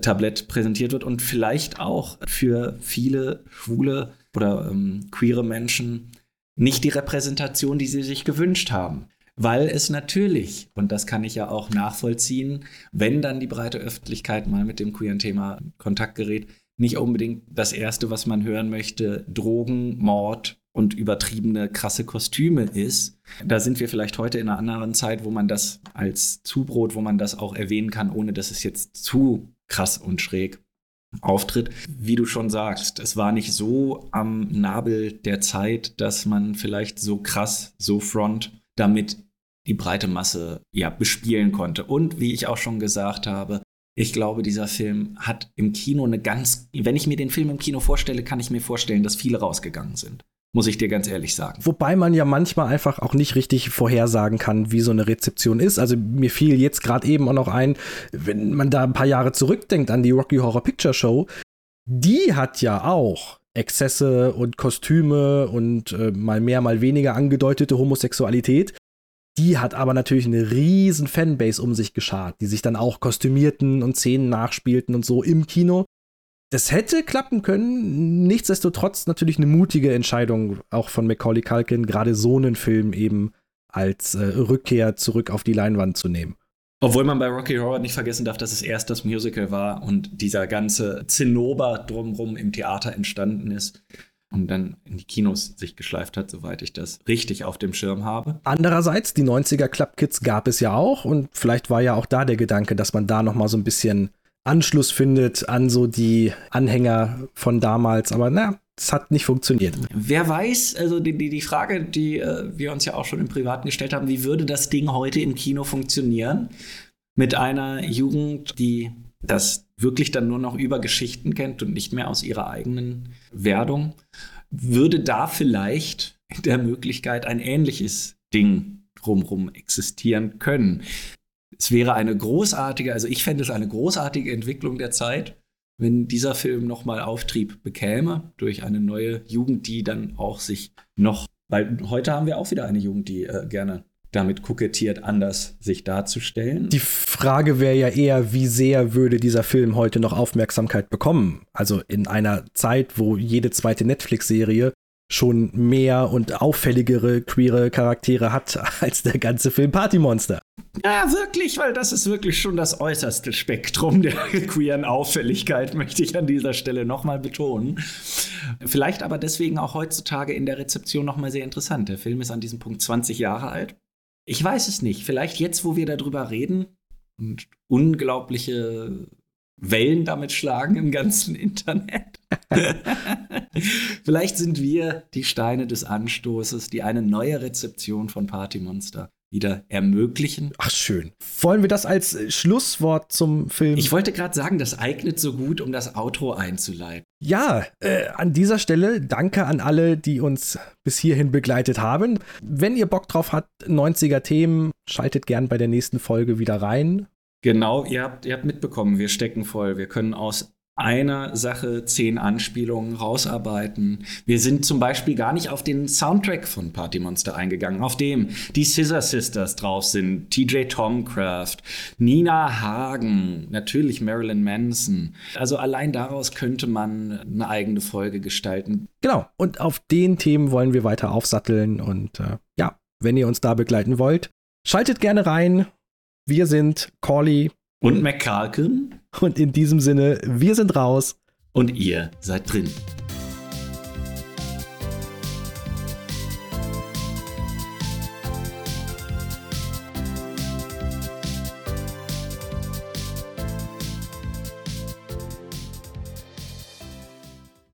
Tablett präsentiert wird und vielleicht auch für viele schwule oder ähm, queere Menschen nicht die Repräsentation, die sie sich gewünscht haben. Weil es natürlich, und das kann ich ja auch nachvollziehen, wenn dann die breite Öffentlichkeit mal mit dem queeren Thema Kontakt gerät, nicht unbedingt das Erste, was man hören möchte, Drogen, Mord und übertriebene, krasse Kostüme ist. Da sind wir vielleicht heute in einer anderen Zeit, wo man das als Zubrot, wo man das auch erwähnen kann, ohne dass es jetzt zu krass und schräg auftritt. Wie du schon sagst, es war nicht so am Nabel der Zeit, dass man vielleicht so krass, so front damit die breite Masse ja bespielen konnte. Und wie ich auch schon gesagt habe, ich glaube, dieser Film hat im Kino eine ganz, wenn ich mir den Film im Kino vorstelle, kann ich mir vorstellen, dass viele rausgegangen sind. Muss ich dir ganz ehrlich sagen. Wobei man ja manchmal einfach auch nicht richtig vorhersagen kann, wie so eine Rezeption ist. Also mir fiel jetzt gerade eben auch noch ein, wenn man da ein paar Jahre zurückdenkt an die Rocky Horror Picture Show, die hat ja auch Exzesse und Kostüme und äh, mal mehr, mal weniger angedeutete Homosexualität. Die hat aber natürlich eine riesen Fanbase um sich geschart, die sich dann auch kostümierten und Szenen nachspielten und so im Kino. Das hätte klappen können, nichtsdestotrotz natürlich eine mutige Entscheidung auch von Macaulay Culkin, gerade so einen Film eben als äh, Rückkehr zurück auf die Leinwand zu nehmen. Obwohl man bei Rocky Horror nicht vergessen darf, dass es erst das Musical war und dieser ganze Zinnober drumherum im Theater entstanden ist und dann in die Kinos sich geschleift hat, soweit ich das richtig auf dem Schirm habe. Andererseits, die 90er Club Kids gab es ja auch und vielleicht war ja auch da der Gedanke, dass man da noch mal so ein bisschen Anschluss findet an so die Anhänger von damals, aber na, es hat nicht funktioniert. Wer weiß, also die, die, die Frage, die äh, wir uns ja auch schon im Privaten gestellt haben, wie würde das Ding heute im Kino funktionieren? Mit einer Jugend, die das wirklich dann nur noch über Geschichten kennt und nicht mehr aus ihrer eigenen Werdung, würde da vielleicht in der Möglichkeit ein ähnliches Ding drumherum existieren können. Es wäre eine großartige, also ich fände es eine großartige Entwicklung der Zeit, wenn dieser Film nochmal Auftrieb bekäme durch eine neue Jugend, die dann auch sich noch, weil heute haben wir auch wieder eine Jugend, die äh, gerne damit kokettiert, anders sich darzustellen. Die Frage wäre ja eher, wie sehr würde dieser Film heute noch Aufmerksamkeit bekommen? Also in einer Zeit, wo jede zweite Netflix-Serie schon mehr und auffälligere queere Charaktere hat als der ganze Film Party Monster. Ja, wirklich, weil das ist wirklich schon das äußerste Spektrum der queeren Auffälligkeit, möchte ich an dieser Stelle nochmal betonen. Vielleicht aber deswegen auch heutzutage in der Rezeption nochmal sehr interessant. Der Film ist an diesem Punkt 20 Jahre alt. Ich weiß es nicht. Vielleicht jetzt, wo wir darüber reden und unglaubliche Wellen damit schlagen im ganzen Internet. Vielleicht sind wir die Steine des Anstoßes, die eine neue Rezeption von Party Monster wieder ermöglichen. Ach schön. Wollen wir das als Schlusswort zum Film? Ich wollte gerade sagen, das eignet so gut, um das Outro einzuleiten. Ja, äh, an dieser Stelle danke an alle, die uns bis hierhin begleitet haben. Wenn ihr Bock drauf habt, 90er Themen, schaltet gern bei der nächsten Folge wieder rein. Genau, ihr habt, ihr habt mitbekommen, wir stecken voll. Wir können aus einer Sache zehn Anspielungen rausarbeiten. Wir sind zum Beispiel gar nicht auf den Soundtrack von Party Monster eingegangen, auf dem die Scissor Sisters drauf sind, TJ Tomcraft, Nina Hagen, natürlich Marilyn Manson. Also allein daraus könnte man eine eigene Folge gestalten. Genau, und auf den Themen wollen wir weiter aufsatteln und äh, ja, wenn ihr uns da begleiten wollt, schaltet gerne rein. Wir sind Corley und McCalkin. Und in diesem Sinne, wir sind raus. Und ihr seid drin.